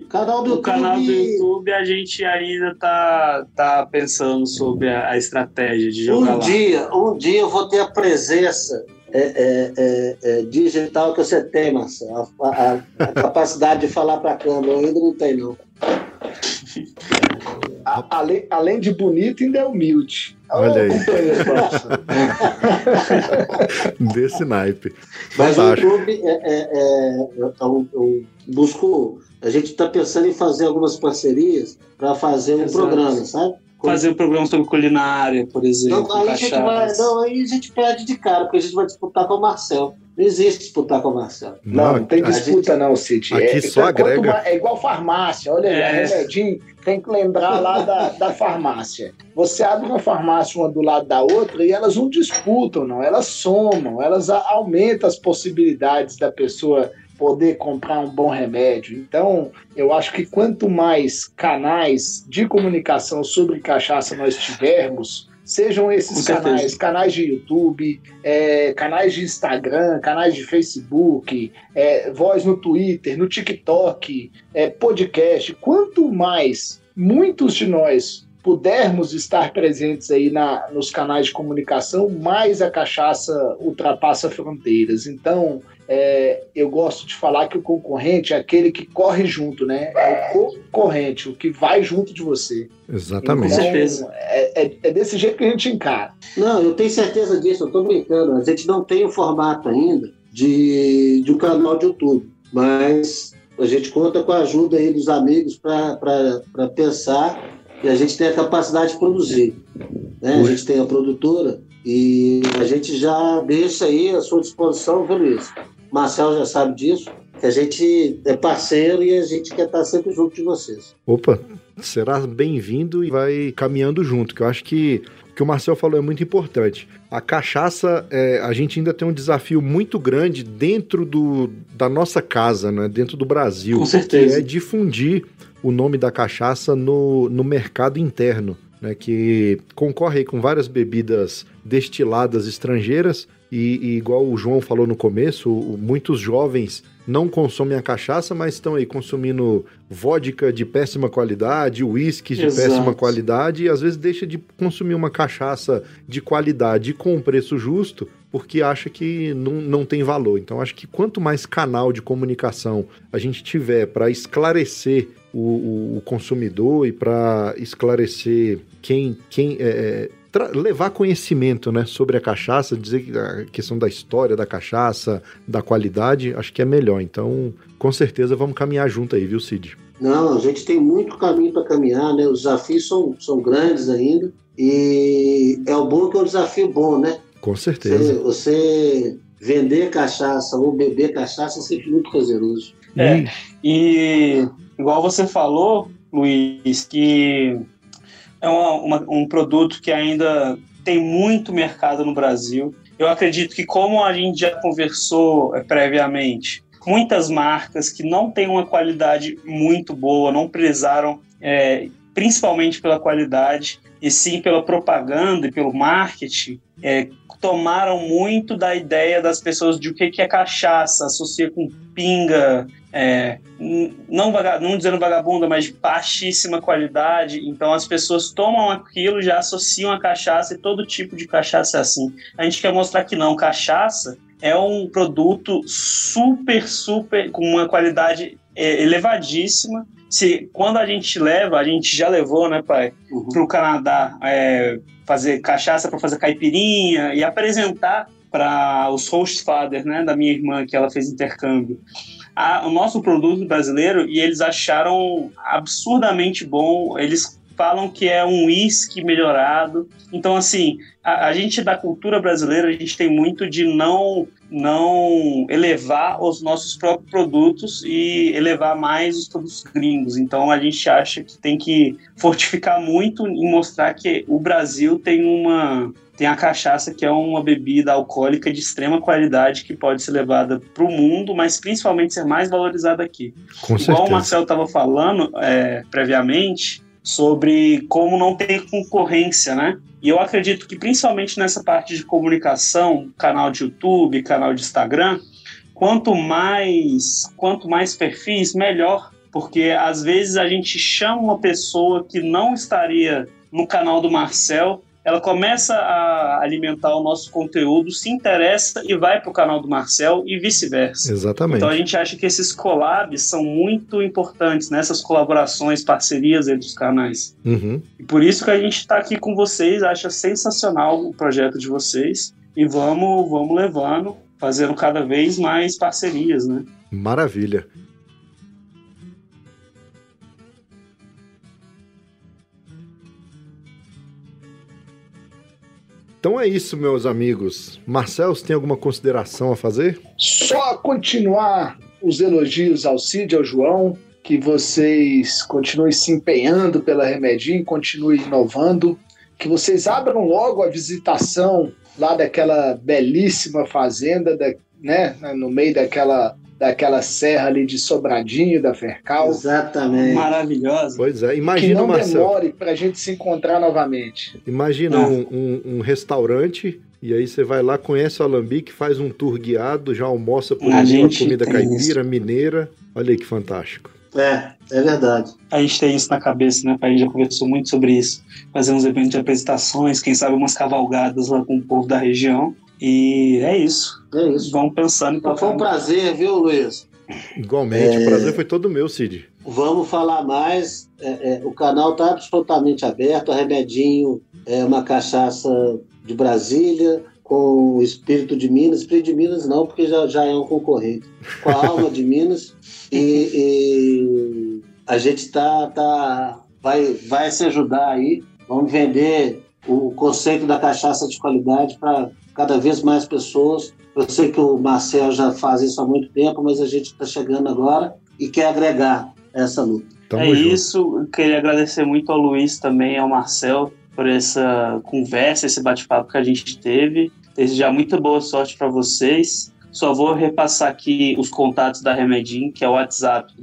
Speaker 2: Canal do
Speaker 3: O canal do
Speaker 2: YouTube.
Speaker 3: YouTube a gente ainda tá, tá pensando sobre a, a estratégia de jogar
Speaker 2: Um
Speaker 3: lá.
Speaker 2: dia, um dia eu vou ter a presença é, é, é, é, digital que você tem, Marcelo. A, a- a capacidade de falar para a câmera eu ainda não tem, não.
Speaker 5: A- além, além de bonito, ainda é humilde.
Speaker 1: Olha aí. Desse naipe.
Speaker 2: Mas o
Speaker 1: Fantástico.
Speaker 2: YouTube é, é, é, eu, eu- eu busco. A gente está pensando em fazer algumas parcerias para fazer um
Speaker 3: Exato.
Speaker 2: programa, sabe?
Speaker 3: Fazer um programa sobre culinária, por exemplo.
Speaker 2: Então, aí, a gente vai, não, aí a gente perde de cara, porque a gente vai disputar com o Marcel. Não existe disputar com o Marcel.
Speaker 5: Não, não tem disputa não, Cid.
Speaker 1: Aqui
Speaker 5: é,
Speaker 1: só
Speaker 5: quanto
Speaker 1: agrega.
Speaker 5: mais- é igual farmácia, olha aí,
Speaker 3: É.
Speaker 5: remedinho, tem que lembrar lá da, da farmácia. Você abre uma farmácia uma do lado da outra e elas não disputam, não, elas somam, elas aumentam as possibilidades da pessoa poder comprar um bom remédio. Então, eu acho que quanto mais canais de comunicação sobre cachaça nós tivermos, sejam esses canais, canais de YouTube, é, canais de Instagram, canais de Facebook, é, voz no Twitter, no TikTok, é, podcast. Quanto mais muitos de nós pudermos estar presentes aí na, nos canais de comunicação, mais a cachaça ultrapassa fronteiras. Então, é, eu gosto de falar que o concorrente é aquele que corre junto, né? É o concorrente, o que vai junto de você.
Speaker 1: Exatamente.
Speaker 3: Com certeza.
Speaker 5: É, é- é desse jeito que a gente encara.
Speaker 2: Não, eu tenho certeza disso, eu estou brincando. A gente não tem o formato ainda de, de um canal de YouTube, mas a gente conta com a ajuda aí dos amigos para pensar e a gente tem a capacidade de produzir. Né? A gente tem a produtora e a gente já deixa aí à sua disposição, viu, Luiz? Marcel já sabe disso, que a gente é parceiro e a gente quer estar sempre junto de vocês.
Speaker 1: Opa, será bem-vindo e vai caminhando junto, que eu acho que o que o Marcel falou é muito importante. A cachaça, é, a gente ainda tem um desafio muito grande dentro do, da nossa casa, né? dentro do Brasil,
Speaker 3: Com
Speaker 1: que
Speaker 3: certeza.
Speaker 1: é difundir o nome da cachaça no, no mercado interno, né? que concorre com várias bebidas destiladas estrangeiras e, e igual o João falou no começo, muitos jovens não consomem a cachaça, mas estão aí consumindo vodka de péssima qualidade, uísques de
Speaker 3: Exato.
Speaker 1: péssima qualidade e às vezes deixa de consumir uma cachaça de qualidade com um preço justo porque acha que não, não tem valor. Então acho que quanto mais canal de comunicação a gente tiver para esclarecer o, o- o consumidor e para esclarecer quem, quem é, é, levar conhecimento né, sobre a cachaça, dizer que a questão da história da cachaça, da qualidade, acho que é melhor. Então, com certeza, vamos caminhar junto aí, viu, Cid?
Speaker 2: Não, a gente tem muito caminho para caminhar, né? Os desafios são, são grandes ainda. E é o bom que é um desafio bom, né?
Speaker 1: Com
Speaker 2: Você,
Speaker 1: certeza.
Speaker 2: você vender cachaça ou beber cachaça é sempre muito prazeroso.
Speaker 3: É.
Speaker 1: E-
Speaker 3: E igual você falou, Luiz, que é uma- uma- um produto que ainda tem muito mercado no Brasil. Eu acredito que, como a gente já conversou eh, previamente, muitas marcas que não têm uma qualidade muito boa, não prezaram eh, principalmente pela qualidade, e sim pela propaganda e pelo marketing, eh, tomaram muito da ideia das pessoas de o que é cachaça, associa com pinga, é, não, vaga- não dizendo vagabunda, mas de baixíssima qualidade. Então as pessoas tomam aquilo, já associam a cachaça e todo tipo de cachaça é assim. A gente quer mostrar que não, cachaça é um produto super, super, com uma qualidade é, elevadíssima. Se, quando a gente leva, a gente já levou, né, pai,
Speaker 2: Uhum.
Speaker 3: para o Canadá é, fazer cachaça para fazer caipirinha e apresentar para os host fathers, né, da minha irmã que ela fez intercâmbio, a- o nosso produto brasileiro e eles acharam absurdamente bom. Eles falam que é um whisky melhorado. Então, assim, a, a gente da cultura brasileira, a gente tem muito de não não elevar os nossos próprios produtos e elevar mais os produtos gringos. Então, a gente acha que tem que fortificar muito e mostrar que o Brasil tem uma tem a cachaça que é uma bebida alcoólica de extrema qualidade que pode ser levada para o mundo, mas principalmente ser mais valorizada aqui.
Speaker 1: Com
Speaker 3: Igual o
Speaker 1: certeza.
Speaker 3: Marcel estava falando é, previamente sobre como não ter concorrência, né? E eu acredito que principalmente nessa parte de comunicação, canal de YouTube, canal de Instagram, quanto mais, quanto mais perfis, melhor, porque às vezes a gente chama uma pessoa que não estaria no canal do Marcel ela começa a alimentar o nosso conteúdo, se interessa e vai para o canal do Marcel e vice-versa.
Speaker 1: Exatamente.
Speaker 3: Então a gente acha que esses collabs são muito importantes nessas colaborações, parcerias entre os canais.
Speaker 1: Uhum.
Speaker 3: E por isso que a gente está aqui com vocês, acha sensacional o projeto de vocês e vamos, vamos levando, fazendo cada vez mais parcerias, né?
Speaker 1: Maravilha. Então é isso, meus amigos. Marcel, você tem alguma consideração a fazer?
Speaker 5: Só continuar os elogios ao Cid, ao João, que vocês continuem se empenhando pela Remedim, continuem inovando, que vocês abram logo a visitação lá daquela belíssima fazenda, da, né, no meio daquela daquela serra ali de Sobradinho, da Fercal.
Speaker 2: Exatamente.
Speaker 3: Maravilhosa.
Speaker 1: Pois é,
Speaker 5: Que
Speaker 1: imagina,
Speaker 5: não
Speaker 1: Marcel.
Speaker 5: demore para a gente se encontrar novamente.
Speaker 1: Imagina
Speaker 3: Ah.
Speaker 1: um, um- um restaurante e aí você vai lá, conhece o Alambique, faz um tour guiado, já almoça por
Speaker 3: A
Speaker 1: ali comida caipira, mineira. Olha aí que fantástico.
Speaker 2: É, é verdade.
Speaker 3: A gente tem isso na cabeça, né? A gente já conversou muito sobre isso. Fazer uns eventos de apresentações, quem sabe umas cavalgadas lá com o povo da região. E é isso.
Speaker 2: É isso.
Speaker 3: Vamos pensando em
Speaker 2: Então, foi um prazer, viu, Luiz?
Speaker 1: Igualmente,
Speaker 2: É.
Speaker 1: o prazer foi todo meu, Cid.
Speaker 2: Vamos falar mais. É, é, o canal está absolutamente aberto. A Remedinho é uma cachaça de Brasília com o espírito de Minas. Espírito de Minas não, porque já, já é um concorrente. Com a alma de Minas. E, e a gente tá, tá, vai, vai se ajudar aí. Vamos vender o conceito da cachaça de qualidade para cada vez mais pessoas. Eu sei que o Marcel já faz isso há muito tempo, mas a gente está chegando agora e quer agregar essa luta.
Speaker 1: Tamo
Speaker 3: é
Speaker 1: junto.
Speaker 3: isso. Eu queria agradecer muito ao Luiz também, ao Marcel, por essa conversa, esse bate-papo que a gente teve. Desejar muita boa sorte para vocês. Só vou repassar aqui os contatos da Remedim, que é o WhatsApp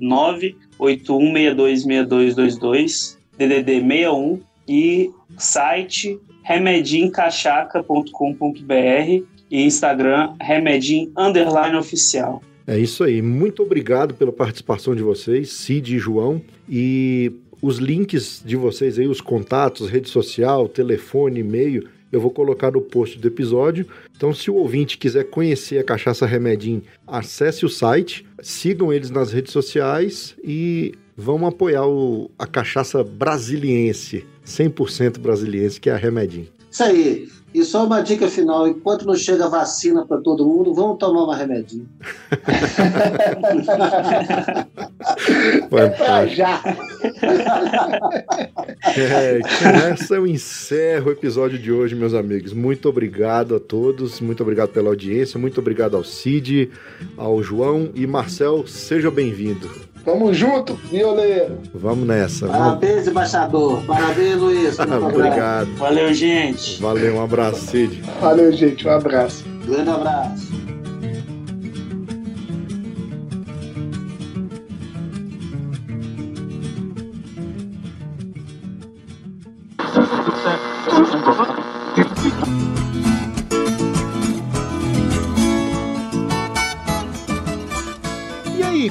Speaker 3: 981626222, DDD 61 e site remedimcachaca.com.br e Instagram remedim underline oficial.
Speaker 1: É isso aí. Muito obrigado pela participação de vocês, Cid e João. E os links de vocês aí, os contatos, rede social, telefone, e-mail, eu vou colocar no post do episódio. Então, se o ouvinte quiser conhecer a Cachaça Remedim, acesse o site, sigam eles nas redes sociais e vamos apoiar o- a cachaça brasiliense, 100% brasiliense, que é a Remedim.
Speaker 2: Isso aí. E só uma dica final: enquanto não chega vacina para todo mundo, vamos tomar uma remedinho.
Speaker 1: Fantástico.
Speaker 5: já.
Speaker 1: É, com essa eu encerro o episódio de hoje, meus amigos. Muito obrigado a todos, muito obrigado pela audiência, muito obrigado ao Cid, ao João e Marcel, seja bem-vindo.
Speaker 5: Tamo junto, violeiro.
Speaker 1: Vamos nessa. Vamos...
Speaker 2: Parabéns, embaixador. Parabéns, Luiz. programa.
Speaker 1: obrigado.
Speaker 3: Valeu, gente!
Speaker 1: Valeu, um abraço, Cid.
Speaker 5: Valeu, gente. Um abraço.
Speaker 2: Grande abraço.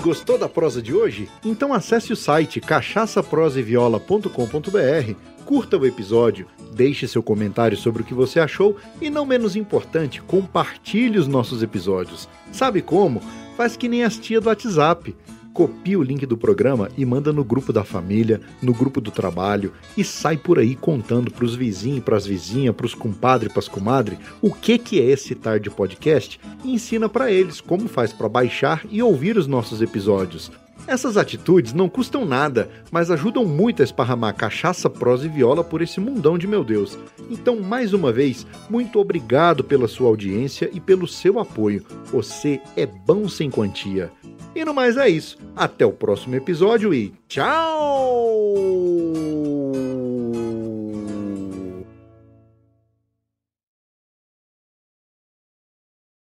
Speaker 1: Gostou da prosa de hoje? Então acesse o site cachaçaproseviola.com.br, curta o episódio, deixe seu comentário sobre o que você achou e, não menos importante, compartilhe os nossos episódios. Sabe como? Faz que nem as tia do WhatsApp. Copia o link do programa e manda no grupo da família, no grupo do trabalho e sai por aí contando pros vizinhos, pras vizinhas, pros compadres, pras comadres o que que é esse Tarde Podcast e ensina pra eles como faz pra baixar e ouvir os nossos episódios. Essas atitudes não custam nada, mas ajudam muito a esparramar cachaça, prosa e viola por esse mundão de meu Deus. Então, mais uma vez, muito obrigado pela sua audiência e pelo seu apoio. Você é bom sem quantia. E no mais é isso. Até o próximo episódio e tchau!